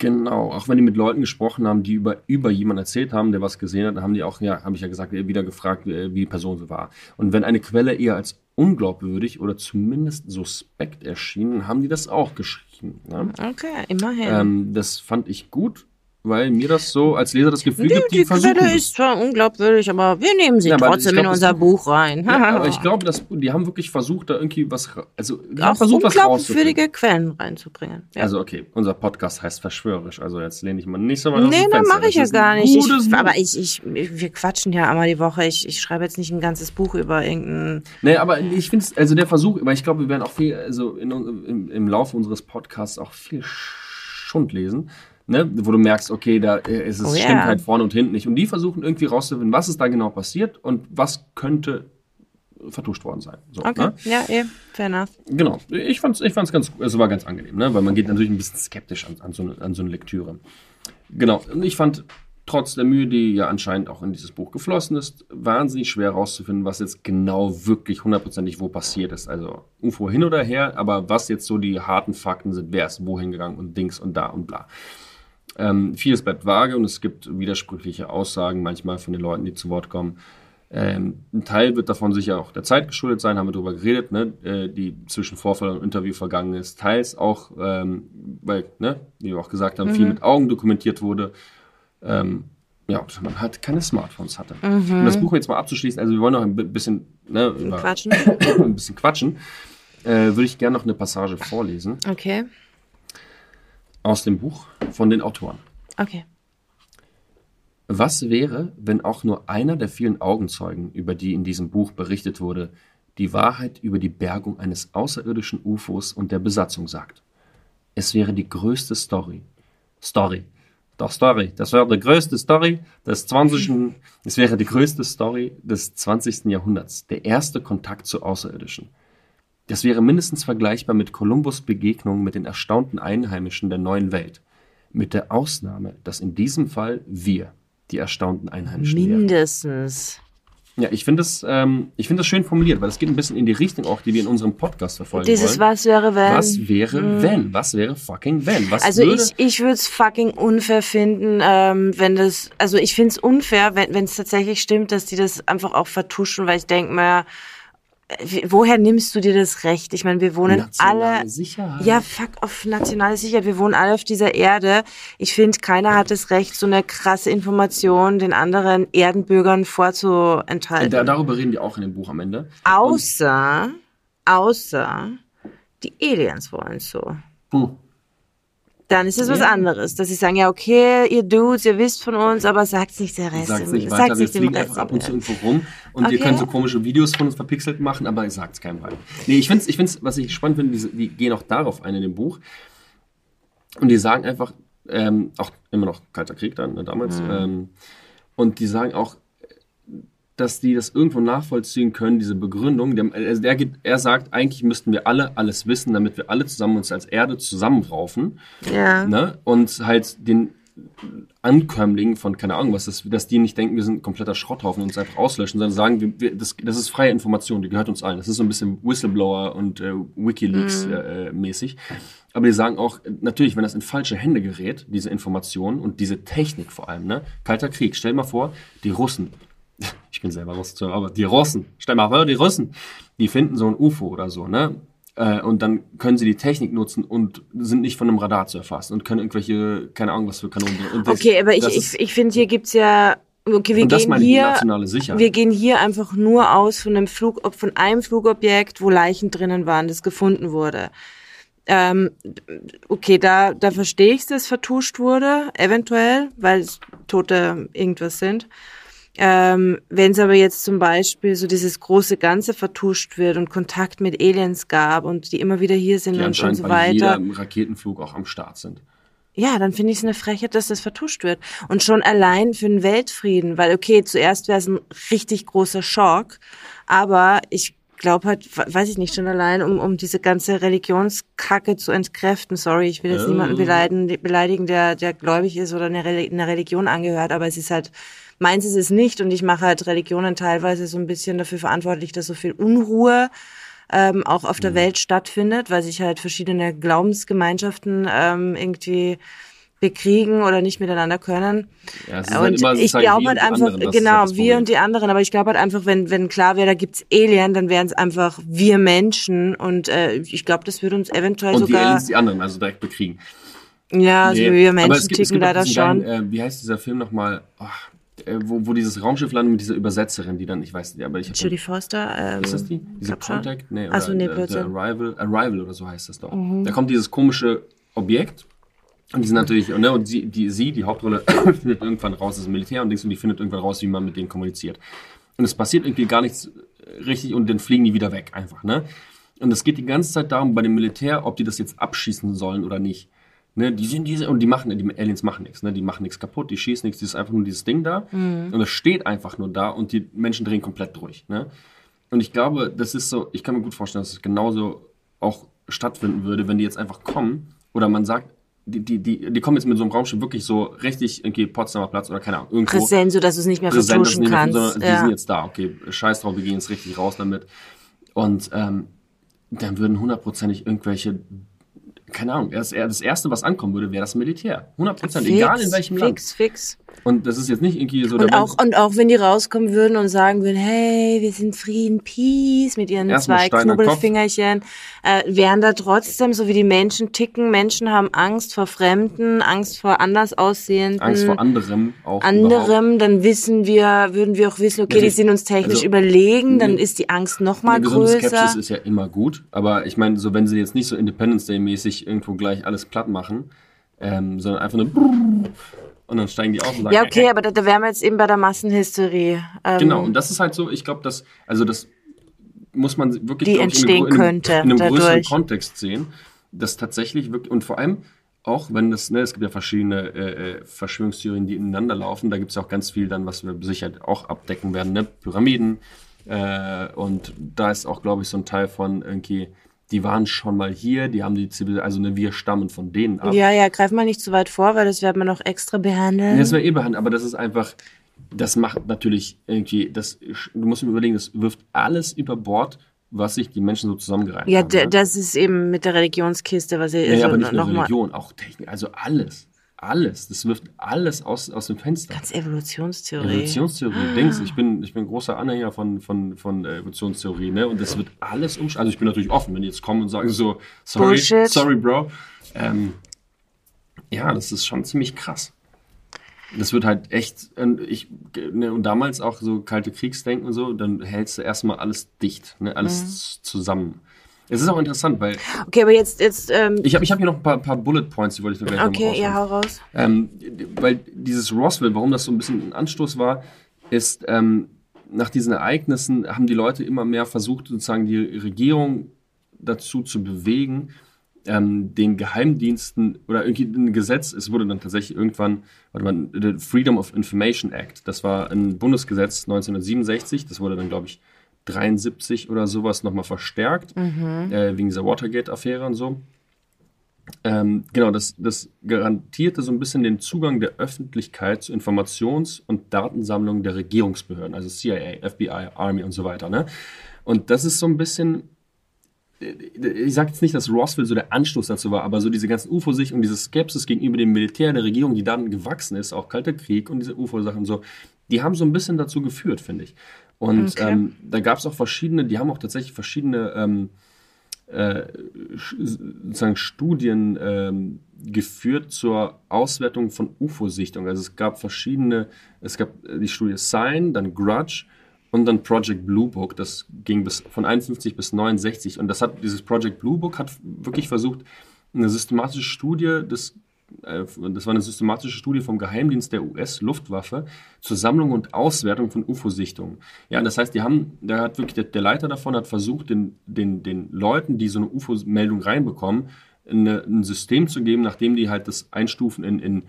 Genau, auch wenn die mit Leuten gesprochen haben, die über, über jemanden erzählt haben, der was gesehen hat, dann haben die auch, ja, habe ich ja gesagt, wieder gefragt, äh, wie die Person so war. Und wenn eine Quelle eher als unglaubwürdig oder zumindest suspekt erschien, haben die das auch geschrieben. Ne? Okay, immerhin. Ähm, das fand ich gut, weil mir das so als Leser das Gefühl die, gibt, die, die versuchen Quelle ist zwar unglaubwürdig, aber wir nehmen sie Ja, trotzdem glaub, in unser Buch- rein. Ja, [LAUGHS] aber ich glaube, dass die haben wirklich versucht, da irgendwie was, also auch versucht, was unglaubwürdige Quellen reinzubringen. Ja. Also okay, unser Podcast heißt verschwörerisch, also jetzt lehne ich mal nicht so weit aus Nee, Fenster. mache ich Das ja gar nicht. Ich, aber ich, ich, wir quatschen ja einmal die Woche. Ich, ich schreibe jetzt nicht ein ganzes Buch über irgendein. Nee, aber ich finde es, also der Versuch, weil ich glaube, wir werden auch viel, also in, im, im Laufe unseres Podcasts auch viel Schund lesen, ne? wo du merkst, okay, da äh, ist es Oh stimmt halt vorne und hinten nicht. Und die versuchen irgendwie rauszufinden, was ist da genau passiert und was könnte vertuscht worden sein. So, Okay, ne? ja, eh, fair enough. Genau. Ich fand's, ich fand's ganz, es war ganz angenehm, ne? weil man geht natürlich ein bisschen skeptisch an, an, so, eine, an so eine Lektüre. Genau. Und ich fand trotz der Mühe, die ja anscheinend auch in dieses Buch geflossen ist, wahnsinnig schwer herauszufinden, was jetzt genau wirklich hundertprozentig wo passiert ist. Also UFO hin oder her, aber was jetzt so die harten Fakten sind, wer ist wohin gegangen und Dings und da und bla. Ähm, vieles bleibt vage und es gibt widersprüchliche Aussagen manchmal von den Leuten, die zu Wort kommen. Ähm, ein Teil wird davon sicher auch der Zeit geschuldet sein, haben wir darüber geredet, ne, äh, die zwischen Vorfall und Interview vergangen ist. Teils auch, ähm, weil, ne, wie wir auch gesagt haben, viel mit Augen dokumentiert wurde. Ähm, ja, man halt keine Smartphones hatte. Um das Buch jetzt mal abzuschließen, also wir wollen noch ein bi- bisschen, ne, über, Quatschen. [COUGHS] ein bisschen quatschen, äh, würde ich gerne noch eine Passage vorlesen Okay, aus dem Buch von den Autoren. okay. Was wäre, wenn auch nur einer der vielen Augenzeugen, über die in diesem Buch berichtet wurde, die Wahrheit über die Bergung eines außerirdischen UFOs und der Besatzung sagt? Es wäre die größte Story. Story. Doch Story. Das wäre die größte Story des 20. [LAUGHS] Es wäre die größte Story des 20. Jahrhunderts. Der erste Kontakt zu Außerirdischen. Das wäre mindestens vergleichbar mit Kolumbus Begegnung mit den erstaunten Einheimischen der neuen Welt. Mit der Ausnahme, dass in diesem Fall wir die erstaunten Einheimischen wären. Mindestens. Ja, ich finde das, ähm, ich finde das schön formuliert, weil es geht ein bisschen in die Richtung auch, die wir in unserem Podcast verfolgen Dieses wollen. Was wäre wenn. Was wäre wenn? Was wäre fucking wenn? Was Also ich, ich würde es fucking unfair finden, ähm, wenn das, also ich finde es unfair, wenn es tatsächlich stimmt, dass die das einfach auch vertuschen, weil ich denke mir, woher nimmst du dir das Recht? Ich meine, wir wohnen Nationale alle. Sicherheit. Ja, fuck auf nationale Sicherheit. Wir wohnen alle auf dieser Erde. Ich finde, keiner hat das Recht, so eine krasse Information den anderen Erdenbürgern vorzuenthalten. da, darüber reden die auch in dem Buch am Ende. außer, außer die Aliens wollen so. Hm. Dann ist es was anderes, dass sie sagen, ja, okay, ihr Dudes, ihr wisst von uns, aber sagt's nicht der Rest. Sagt nicht weiter, wir nicht dem fliegen Rest. einfach ab und zu irgendwo rum und ihr Okay. könnt so komische Videos von uns verpixelt machen, aber ihr sagt es keinem weiter. Nee, ich finde ich find's, was ich spannend finde, diese- die gehen auch darauf ein in dem Buch und die sagen einfach, ähm, auch immer noch Kalter Krieg dann, ne, damals, Mhm. ähm, und die sagen auch, dass die das irgendwo nachvollziehen können, diese Begründung. Der, also der, er sagt, eigentlich müssten wir alle alles wissen, damit wir alle zusammen uns als Erde zusammenraufen Ja. ne? und halt den Ankömmlingen von, keine Ahnung was, dass, dass die nicht denken, wir sind ein kompletter Schrotthaufen und uns einfach auslöschen, sondern sagen, wir, wir, das, das ist freie Information, die gehört uns allen. Das ist so ein bisschen Whistleblower und äh, Wikileaks äh, äh, mäßig. Aber die sagen auch, äh, natürlich, wenn das in falsche Hände gerät, diese Information und diese Technik vor allem, ne? Kalter Krieg, stell mal vor, die Russen, [LAUGHS] ich bin selber Russe, aber die Russen, stell mal vor, die Russen, die finden so ein UFO oder so, ne? Äh, Und dann können sie die Technik nutzen und sind nicht von einem Radar zu erfassen und können irgendwelche, keine Ahnung, was für Kanonen. Und das- Okay, aber ich, ich, ich finde, hier gibt's ja, okay, wir gehen hier, wir gehen hier einfach nur aus von einem Flug, ob von einem Flugobjekt, wo Leichen drinnen waren, das gefunden wurde. Ähm, okay, da, da verstehe ich, dass vertuscht wurde, eventuell, weil es Tote irgendwas sind. Ähm, Wenn es aber jetzt zum Beispiel so dieses große Ganze vertuscht wird und Kontakt mit Aliens gab und die immer wieder hier sind die und, und so bei weiter. jedem Raketenflug auch am Start sind. Ja, dann finde ich es eine Frechheit, dass das vertuscht wird. Und schon allein für den Weltfrieden, weil okay, zuerst wäre es ein richtig großer Schock, aber ich glaube halt, we- weiß ich nicht, schon allein, um, um diese ganze Religionskacke zu entkräften. Sorry, ich will jetzt Ja. niemanden beleidigen, beleidigen, der, der gläubig ist oder eine, einer Religion angehört, aber es ist halt, meins ist es nicht und ich mache halt Religionen teilweise so ein bisschen dafür verantwortlich, dass so viel Unruhe ähm, auch auf Mhm. der Welt stattfindet, weil sich halt verschiedene Glaubensgemeinschaften ähm, irgendwie bekriegen oder nicht miteinander können. Ja, es halt Und immer, es ich halt glaube halt und die einfach, anderen, genau, halt wir und die anderen, aber ich glaube halt einfach, wenn, wenn klar wäre, da gibt's Alien, dann wären es einfach wir Menschen und äh, ich glaube, das würde uns eventuell Und die sogar, Aliens die anderen, also direkt bekriegen. ja, also Nee, wir Menschen es gibt- es ticken gibt auch leider schon. Geilen, äh, wie heißt dieser Film nochmal? Oh, äh, wo, wo dieses Raumschiff landet mit dieser Übersetzerin, die dann, ich weiß nicht, aber ich habe Judy Foster, ähm, Ist das die? Diese glaub schon. Contact? Nee, Ach so, oder, nee, äh, The. Mhm. Arrival, Arrival oder so heißt das doch. Da kommt dieses komische Objekt und die sind natürlich, ne, und sie, die, sie, die Hauptrolle, [COUGHS] findet irgendwann raus, das ist Militär und, die findet irgendwann raus, wie man mit denen kommuniziert. Und es passiert irgendwie gar nichts richtig und dann fliegen die wieder weg einfach, ne? Und es geht die ganze Zeit darum, bei dem Militär, ob die das jetzt abschießen sollen oder nicht. Ne, die sind diese, und die machen, die Aliens machen nichts, ne? Die machen nichts kaputt, die schießen nichts, das ist einfach nur dieses Ding da. Und es steht einfach nur da und die Menschen drehen komplett durch, ne? Und ich glaube, das ist so, ich kann mir gut vorstellen, dass es genauso auch stattfinden würde, wenn die jetzt einfach kommen oder man sagt, die, die, die, die kommen jetzt mit so einem Raumschiff wirklich so richtig irgendwie Potsdamer Platz oder keine Ahnung, irgendwo. Präsent, so dass du es nicht mehr präsent, vertuschen nicht mehr- kannst. sondern Die ja. sind jetzt da, okay, scheiß drauf, wir gehen jetzt richtig raus damit. Und ähm, dann würden hundertprozentig irgendwelche, keine Ahnung, das, das Erste, was ankommen würde, wäre das Militär. Hundertprozentig, egal in welchem Land. fix, Fix. Und das ist jetzt nicht irgendwie so... Und der auch, und auch wenn die rauskommen würden und sagen würden, hey, wir sind Frieden, Peace, mit ihren Erstmal zwei. Knubbelfingerchen, äh, wären da trotzdem, so wie die Menschen ticken, Menschen haben Angst vor Fremden, Angst vor anders aussehenden, Angst vor anderem auch überhaupt. anderem, dann wissen wir, würden wir auch wissen, okay, Ja, die sind uns technisch also, überlegen, dann ne- ist die Angst noch mal Eine gesunde größer. Skepsis ist ja immer gut, aber ich meine, so wenn sie jetzt nicht so Independence Day mäßig irgendwo gleich alles platt machen, ähm, sondern einfach nur und dann steigen die auf und sagen, ja, okay, äh, aber da, da wären wir jetzt eben bei der Massenhysterie. Ähm, Genau, und das ist halt so, ich glaube, dass, also das muss man wirklich Die ich, in einem, entstehen grö- in einem, könnte in einem größeren. Kontext sehen, dass tatsächlich wirklich, und vor allem auch wenn das, ne, es gibt ja verschiedene äh, äh, Verschwörungstheorien, die ineinander laufen, da gibt es ja auch ganz viel dann, was wir sicher auch abdecken werden, ne? Pyramiden, äh, und da ist auch, glaube ich, so ein Teil von irgendwie, die waren schon mal hier, die haben die Zivilisation, also ne, wir stammen von denen ab. Ja, ja, greif mal nicht zu weit vor, weil das werden wir noch extra behandeln. Ja, Das wäre eh behandelt, aber das ist einfach, das macht natürlich irgendwie, das, du musst mir überlegen, das wirft alles über Bord, was sich die Menschen so zusammengereimt Ja, haben. d- ne? das ist eben mit der Religionskiste, was ihr Ja, ja, also aber nicht nur Religion, auch Technik, also alles. Alles. Das wirft alles aus, aus dem Fenster. Ganz Evolutionstheorie. Evolutionstheorie, Dings. Ich bin, ich bin großer Anhänger von, von, von äh, Evolutionstheorie, ne? Und das wird alles umsch... Also ich bin natürlich offen, wenn die jetzt kommen und sagen so, sorry, Bullshit. sorry, Bro. Ähm, ja, das ist schon ziemlich krass. Das wird halt echt, und ich, ne, und damals auch so kalte Kriegsdenken und so, dann hältst du erstmal alles dicht, ne? Alles Mhm. zusammen. Es ist auch interessant, weil Okay, aber jetzt, jetzt, ähm, ich habe ich hab hier noch ein paar, paar Bullet Points, die wollte ich noch gleich okay, ja, hau raus. ähm, weil dieses Roswell, warum das so ein bisschen ein Anstoß war, ist, ähm, nach diesen Ereignissen haben die Leute immer mehr versucht, sozusagen die Regierung dazu zu bewegen, ähm, den Geheimdiensten oder irgendwie ein Gesetz, es wurde dann tatsächlich irgendwann, warte mal, the Freedom of Information Act, das war ein Bundesgesetz 1967, das wurde dann, glaube ich, 73 oder sowas nochmal verstärkt, äh, wegen dieser Watergate-Affäre und so. Ähm, genau, das, das garantierte so ein bisschen den Zugang der Öffentlichkeit zu Informations- und Datensammlungen der Regierungsbehörden, also CIA, FBI, Army und so weiter. Ne? Und das ist so ein bisschen, äh, ich sage jetzt nicht, dass Roswell so der Anstoß dazu war, aber so diese ganzen UFO-Sicht und diese Skepsis gegenüber dem Militär der Regierung, die dann gewachsen ist, auch Kalter Krieg und diese UFO-Sachen so, die haben so ein bisschen dazu geführt, finde ich. Und Okay. ähm, da gab es auch verschiedene, die haben auch tatsächlich verschiedene ähm, äh, sozusagen Studien ähm, geführt zur Auswertung von UFO-Sichtungen. Also es gab verschiedene, es gab die Studie Sign, dann Grudge und dann Project Blue Book. Das ging bis von 51 bis 69 und das hat dieses Project Blue Book hat wirklich versucht, eine systematische Studie des das war eine systematische Studie vom Geheimdienst der US-Luftwaffe zur Sammlung und Auswertung von UFO-Sichtungen. Ja, das heißt, die haben, da hat wirklich der, der Leiter davon hat versucht, den, den, den Leuten, die so eine UFO-Meldung reinbekommen, eine, ein System zu geben, nachdem die halt das einstufen in, in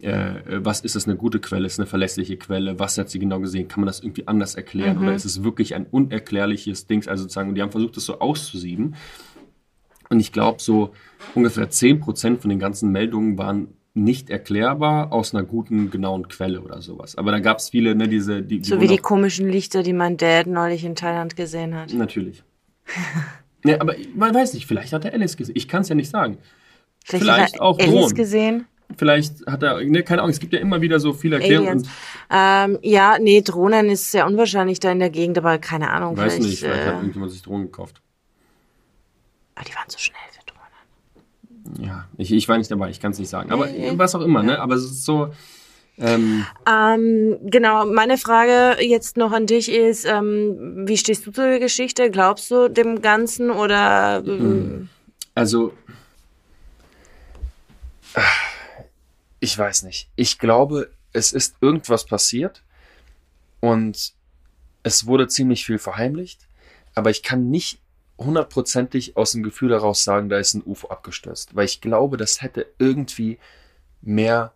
äh, was ist das eine gute Quelle, ist eine verlässliche Quelle, was hat sie genau gesehen, kann man das irgendwie anders erklären oder ist es wirklich ein unerklärliches Ding, also sozusagen, und die haben versucht, das so auszusieben. Und ich glaube, so ungefähr 10% von den ganzen Meldungen waren nicht erklärbar aus einer guten, genauen Quelle oder sowas. Aber da gab es viele, ne, diese, die, So wurden wie die komischen Lichter, die mein Dad neulich in Thailand gesehen hat. Natürlich. [LAUGHS] ne, aber man weiß nicht, vielleicht hat er Alice gesehen. Ich kann es ja nicht sagen. Vielleicht, Vielleicht hat er auch Alice Drohnen. gesehen. Vielleicht hat er, ne, keine Ahnung, es gibt ja immer wieder so viele Erklärungen. Ähm, ja, nee, Drohnen ist sehr unwahrscheinlich da in der Gegend, aber keine Ahnung. Weiß nicht, vielleicht äh, hat irgendjemand sich Drohnen gekauft. Aber die waren so schnell für Drohnen. Ja, ich, ich war nicht dabei, ich kann es nicht sagen. Aber was auch immer, ne? Aber es ist so. Ähm, Ähm, genau, meine Frage jetzt noch an dich ist, ähm, wie stehst du zu der Geschichte? Glaubst du dem Ganzen oder ähm, also, Ich weiß nicht. Ich glaube, es ist irgendwas passiert und es wurde ziemlich viel verheimlicht, aber ich kann nicht hundertprozentig aus dem Gefühl heraus sagen, da ist ein UFO abgestürzt, weil ich glaube, das hätte irgendwie mehr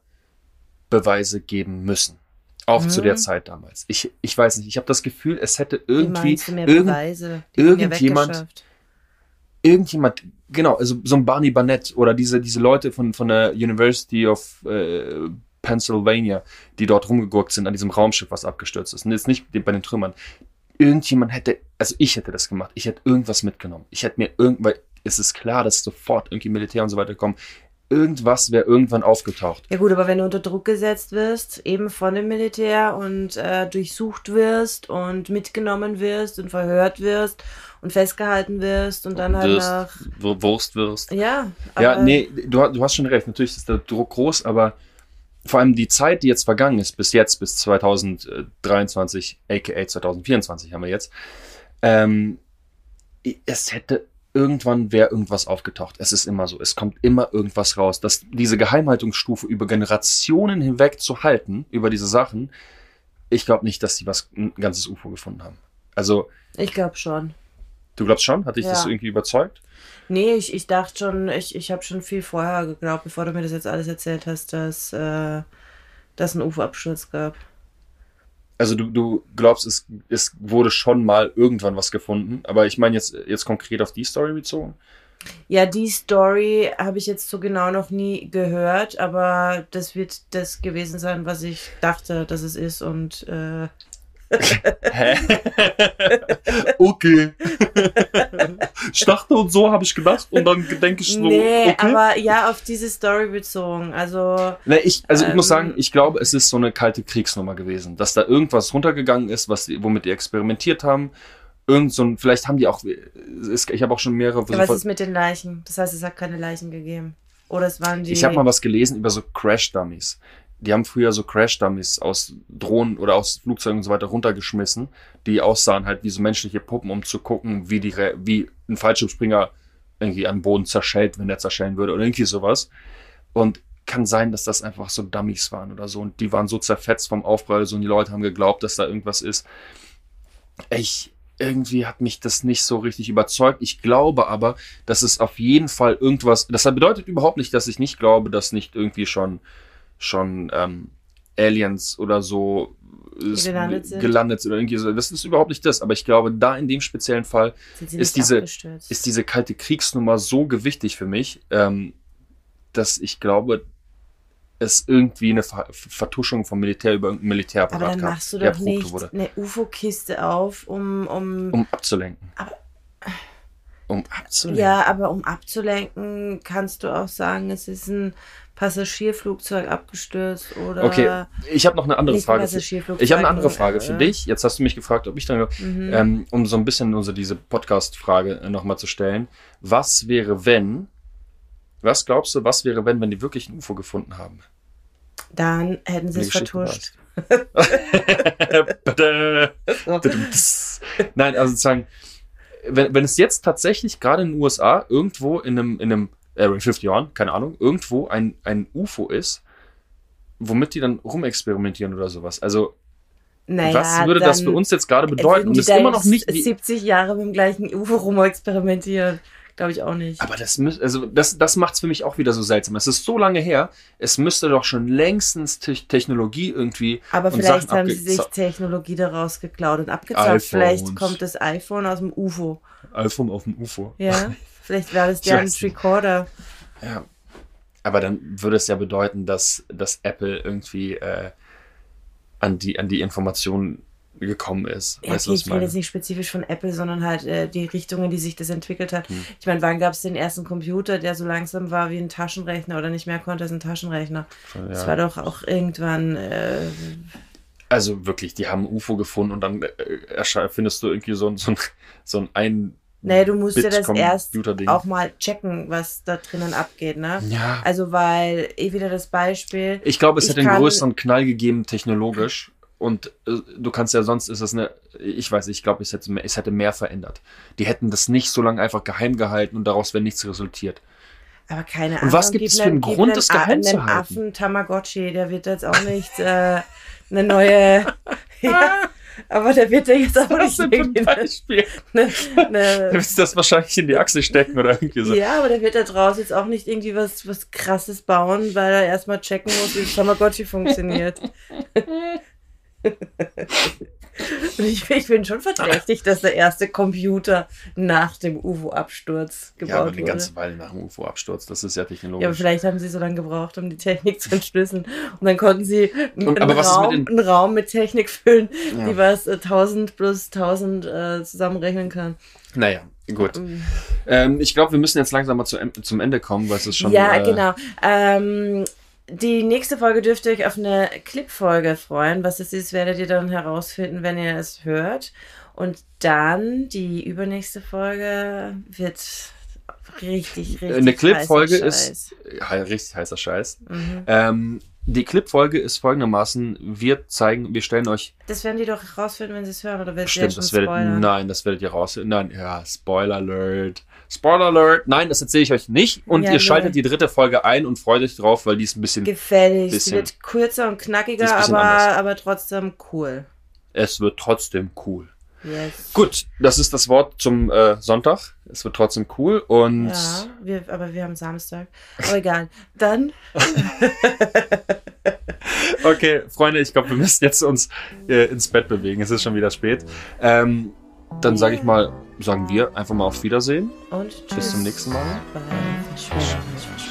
Beweise geben müssen. Auch zu der Zeit damals. Ich, ich weiß nicht, ich habe das Gefühl, es hätte wie irgendwie irgend, irgendjemand- irgendjemand, genau, also so ein Barney Barnett oder diese, diese Leute von, von der University of äh, Pennsylvania, die dort rumgegurkt sind an diesem Raumschiff, was abgestürzt ist. Und jetzt nicht bei den Trümmern. Irgendjemand hätte, also ich hätte das gemacht. Ich hätte irgendwas mitgenommen. Ich hätte mir irgend, weil es ist klar, dass sofort irgendwie Militär und so weiter kommen. Irgendwas wäre irgendwann aufgetaucht. Ja gut, aber wenn du unter Druck gesetzt wirst, eben von dem Militär und äh, durchsucht wirst und mitgenommen wirst und verhört wirst und festgehalten wirst und dann halt Wirst, nach... Wur- Wurst wirst. Ja, Ja, nee, du, du hast schon recht. Natürlich ist der Druck groß, aber vor allem die Zeit, die jetzt vergangen ist, bis jetzt, bis 2023, aka 2024 haben wir jetzt, ähm, es hätte irgendwann wäre irgendwas aufgetaucht. Es ist immer so. Es kommt immer irgendwas raus. Dass diese Geheimhaltungsstufe über Generationen hinweg zu halten, über diese Sachen, ich glaube nicht, dass die was, ein ganzes UFO gefunden haben. Also, Ich glaube schon. Du glaubst schon? Hat dich das Ja. irgendwie überzeugt? Nee, ich, ich dachte schon, ich, ich habe schon viel vorher geglaubt, bevor du mir das jetzt alles erzählt hast, dass äh, dass ein UFO-Absturz gab. Also du, du glaubst, es, es wurde schon mal irgendwann was gefunden, aber ich meine jetzt, jetzt konkret auf die Story bezogen. Ja, die Story habe ich jetzt so genau noch nie gehört, aber das wird das gewesen sein, was ich dachte, dass es ist und äh, Hä? [LAUGHS] okay. ich dachte und so habe ich gedacht und dann denke ich so, nee, okay. aber ja, auf diese Story bezogen. Also Ne, ich, also ich muss Ähm. sagen, ich glaube, es ist so eine kalte Kriegsnummer gewesen, dass da irgendwas runtergegangen ist, was womit die experimentiert haben. Irgend so ein, vielleicht haben die auch, ich habe auch schon mehrere. ja, was ist mit den Leichen? Das heißt, es hat keine Leichen gegeben. Oder es waren die. ich habe mal was gelesen über so Crash-Dummies. Die haben früher so Crash-Dummies aus Drohnen oder aus Flugzeugen und so weiter runtergeschmissen, die aussahen halt wie so menschliche Puppen, um zu gucken, wie, die, wie ein Fallschirmspringer irgendwie am Boden zerschellt, wenn er zerschellen würde oder irgendwie sowas. Und kann sein, dass das einfach so Dummies waren oder so. Und die waren so zerfetzt vom Aufprall, so und die Leute haben geglaubt, dass da irgendwas ist. Ich, irgendwie hat mich das nicht so richtig überzeugt. Ich glaube aber, dass es auf jeden Fall irgendwas, das bedeutet überhaupt nicht, dass ich nicht glaube, dass nicht irgendwie schon, schon ähm, Aliens oder so gelandet sind. gelandet sind oder irgendwie so. Das ist überhaupt nicht das. Aber ich glaube, da in dem speziellen Fall ist diese- abgestürzt. ist diese kalte Kriegsnummer so gewichtig für mich, ähm, dass ich glaube, es irgendwie eine Ver Vertuschung vom Militär über irgendeinen aber Militärapparat dann gab, machst du doch nicht wurde, eine UFO-Kiste auf, um, um, um abzulenken. Aber- um abzulenken. Ja, aber um abzulenken, kannst du auch sagen, es ist ein Passagierflugzeug abgestürzt oder Okay, ich habe noch eine andere Frage. Ich habe eine andere Frage für äh, dich. Jetzt hast du mich gefragt, ob ich dann, Mhm. ähm, um so ein bisschen unsere diese Podcast-Frage nochmal zu stellen. Was wäre, wenn, was glaubst du, was wäre, wenn, wenn die wirklich ein UFO gefunden haben? Dann hätten sie es vertuscht. [LAUGHS] [LAUGHS] Nein, also sozusagen, wenn, wenn es jetzt tatsächlich gerade in den USA irgendwo in einem, in einem Area 51, keine Ahnung, irgendwo ein, ein UFO ist, womit die dann rumexperimentieren oder sowas. Also, Naja, was würde das für uns jetzt gerade bedeuten? Und ist immer noch nicht. Die, 70 Jahre mit dem gleichen UFO rumexperimentieren. Glaube ich auch nicht. aber das also das, das macht es für mich auch wieder so seltsam. Es ist so lange her, es müsste doch schon längstens Te Technologie irgendwie. Aber und vielleicht Sachen haben sie sich Technologie daraus geklaut und abgezockt. iPhones. Vielleicht kommt das iPhone aus dem UFO. iPhone auf dem UFO. Ja, [LAUGHS] vielleicht war das weiß nicht. Recorder. Ja. Aber dann würde es ja bedeuten, dass, dass Apple irgendwie äh, an, die, an die Informationen gekommen ist. Ja, weißt du, okay, was ich meine? jetzt nicht spezifisch von Apple, sondern halt äh, die Richtungen, die sich das entwickelt hat. Hm. Ich meine, wann gab es den ersten Computer, der so langsam war wie ein Taschenrechner oder nicht mehr konnte als ein Taschenrechner? Das war Ja. doch auch irgendwann. Äh, Also wirklich, die haben ein UFO gefunden und dann äh, findest du irgendwie so, ein- so ein, so ein ein nee, du musst ja das erst auch mal checken, was da drinnen abgeht, ne? Ja. Also, weil, eh wieder das Beispiel. Ich glaube, es Ich hätte einen größeren Knall gegeben technologisch. Und äh, du kannst ja sonst ist das eine, ich weiß, nicht, ich glaube, es hätte, mehr- es hätte mehr verändert. Die hätten das nicht so lange einfach geheim gehalten und daraus wäre nichts resultiert. Aber keine Ahnung. Und was gibt es für einen gib Grund, einem das geheim zu halten? Affen Tamagotchi, der wird jetzt auch nicht äh, eine neue. [LAUGHS] ja, aber der wird ja jetzt auch nicht irgendwie eine, Beispiel? eine, Du eine willst das wahrscheinlich in die Achse stecken oder irgendwie so. Ja, aber der wird da draußen jetzt auch nicht irgendwie was, was krasses bauen, weil er erstmal checken muss, wie das Tamagotchi funktioniert. [LAUGHS] [LAUGHS] Ich, ich bin schon verdächtig, dass der erste Computer nach dem UFO-Absturz gebaut Ja, aber eine wurde. ganze Weile nach dem UFO-Absturz, das ist ja technologisch. Ja, aber vielleicht haben sie so lange gebraucht, um die Technik zu entschlüsseln. Und dann konnten sie einen, Und- mit Raum, einen Raum mit Technik füllen, Ja. die was äh, 1000 plus 1000 äh, zusammenrechnen kann. Naja, gut. Ähm, ich glaube, wir müssen jetzt langsam mal zu, zum Ende kommen, weil es ist schon. ja, äh, genau. Ähm, die nächste Folge dürft ihr euch auf eine Clip-Folge freuen. Was es ist, werdet ihr dann herausfinden, wenn ihr es hört. Und dann die übernächste Folge wird richtig, richtig. Eine Clip-Folge ist. Ja, richtig heißer Scheiß. Mhm. Ähm, die Clip-Folge ist folgendermaßen: Wir zeigen, wir stellen euch. Das werden die doch herausfinden, wenn sie es hören, oder wird Stimmt, das werdet, spoilern? nein, das werdet ihr raus. Nein, ja, Spoiler Alert. Spoiler Alert. Nein, das erzähle ich euch nicht. Und Ja, ihr nee. schaltet die dritte Folge ein und freut euch drauf, weil die ist ein bisschen. Gefällig. Bisschen- wird kürzer und Die knackiger, aber, anders. aber trotzdem cool. Es wird trotzdem cool. Yes. Gut, das ist das Wort zum äh, Sonntag. Es wird trotzdem cool und Ja, wir, aber wir haben Samstag. Aber egal. Dann [LAUGHS] okay, Freunde, ich glaube, wir müssen jetzt uns äh, ins Bett bewegen. Es ist schon wieder spät. Ähm, Dann sage ich mal, sagen wir einfach mal auf Wiedersehen. Und tschüss. Bis zum nächsten Mal. Verschwörungsmythen.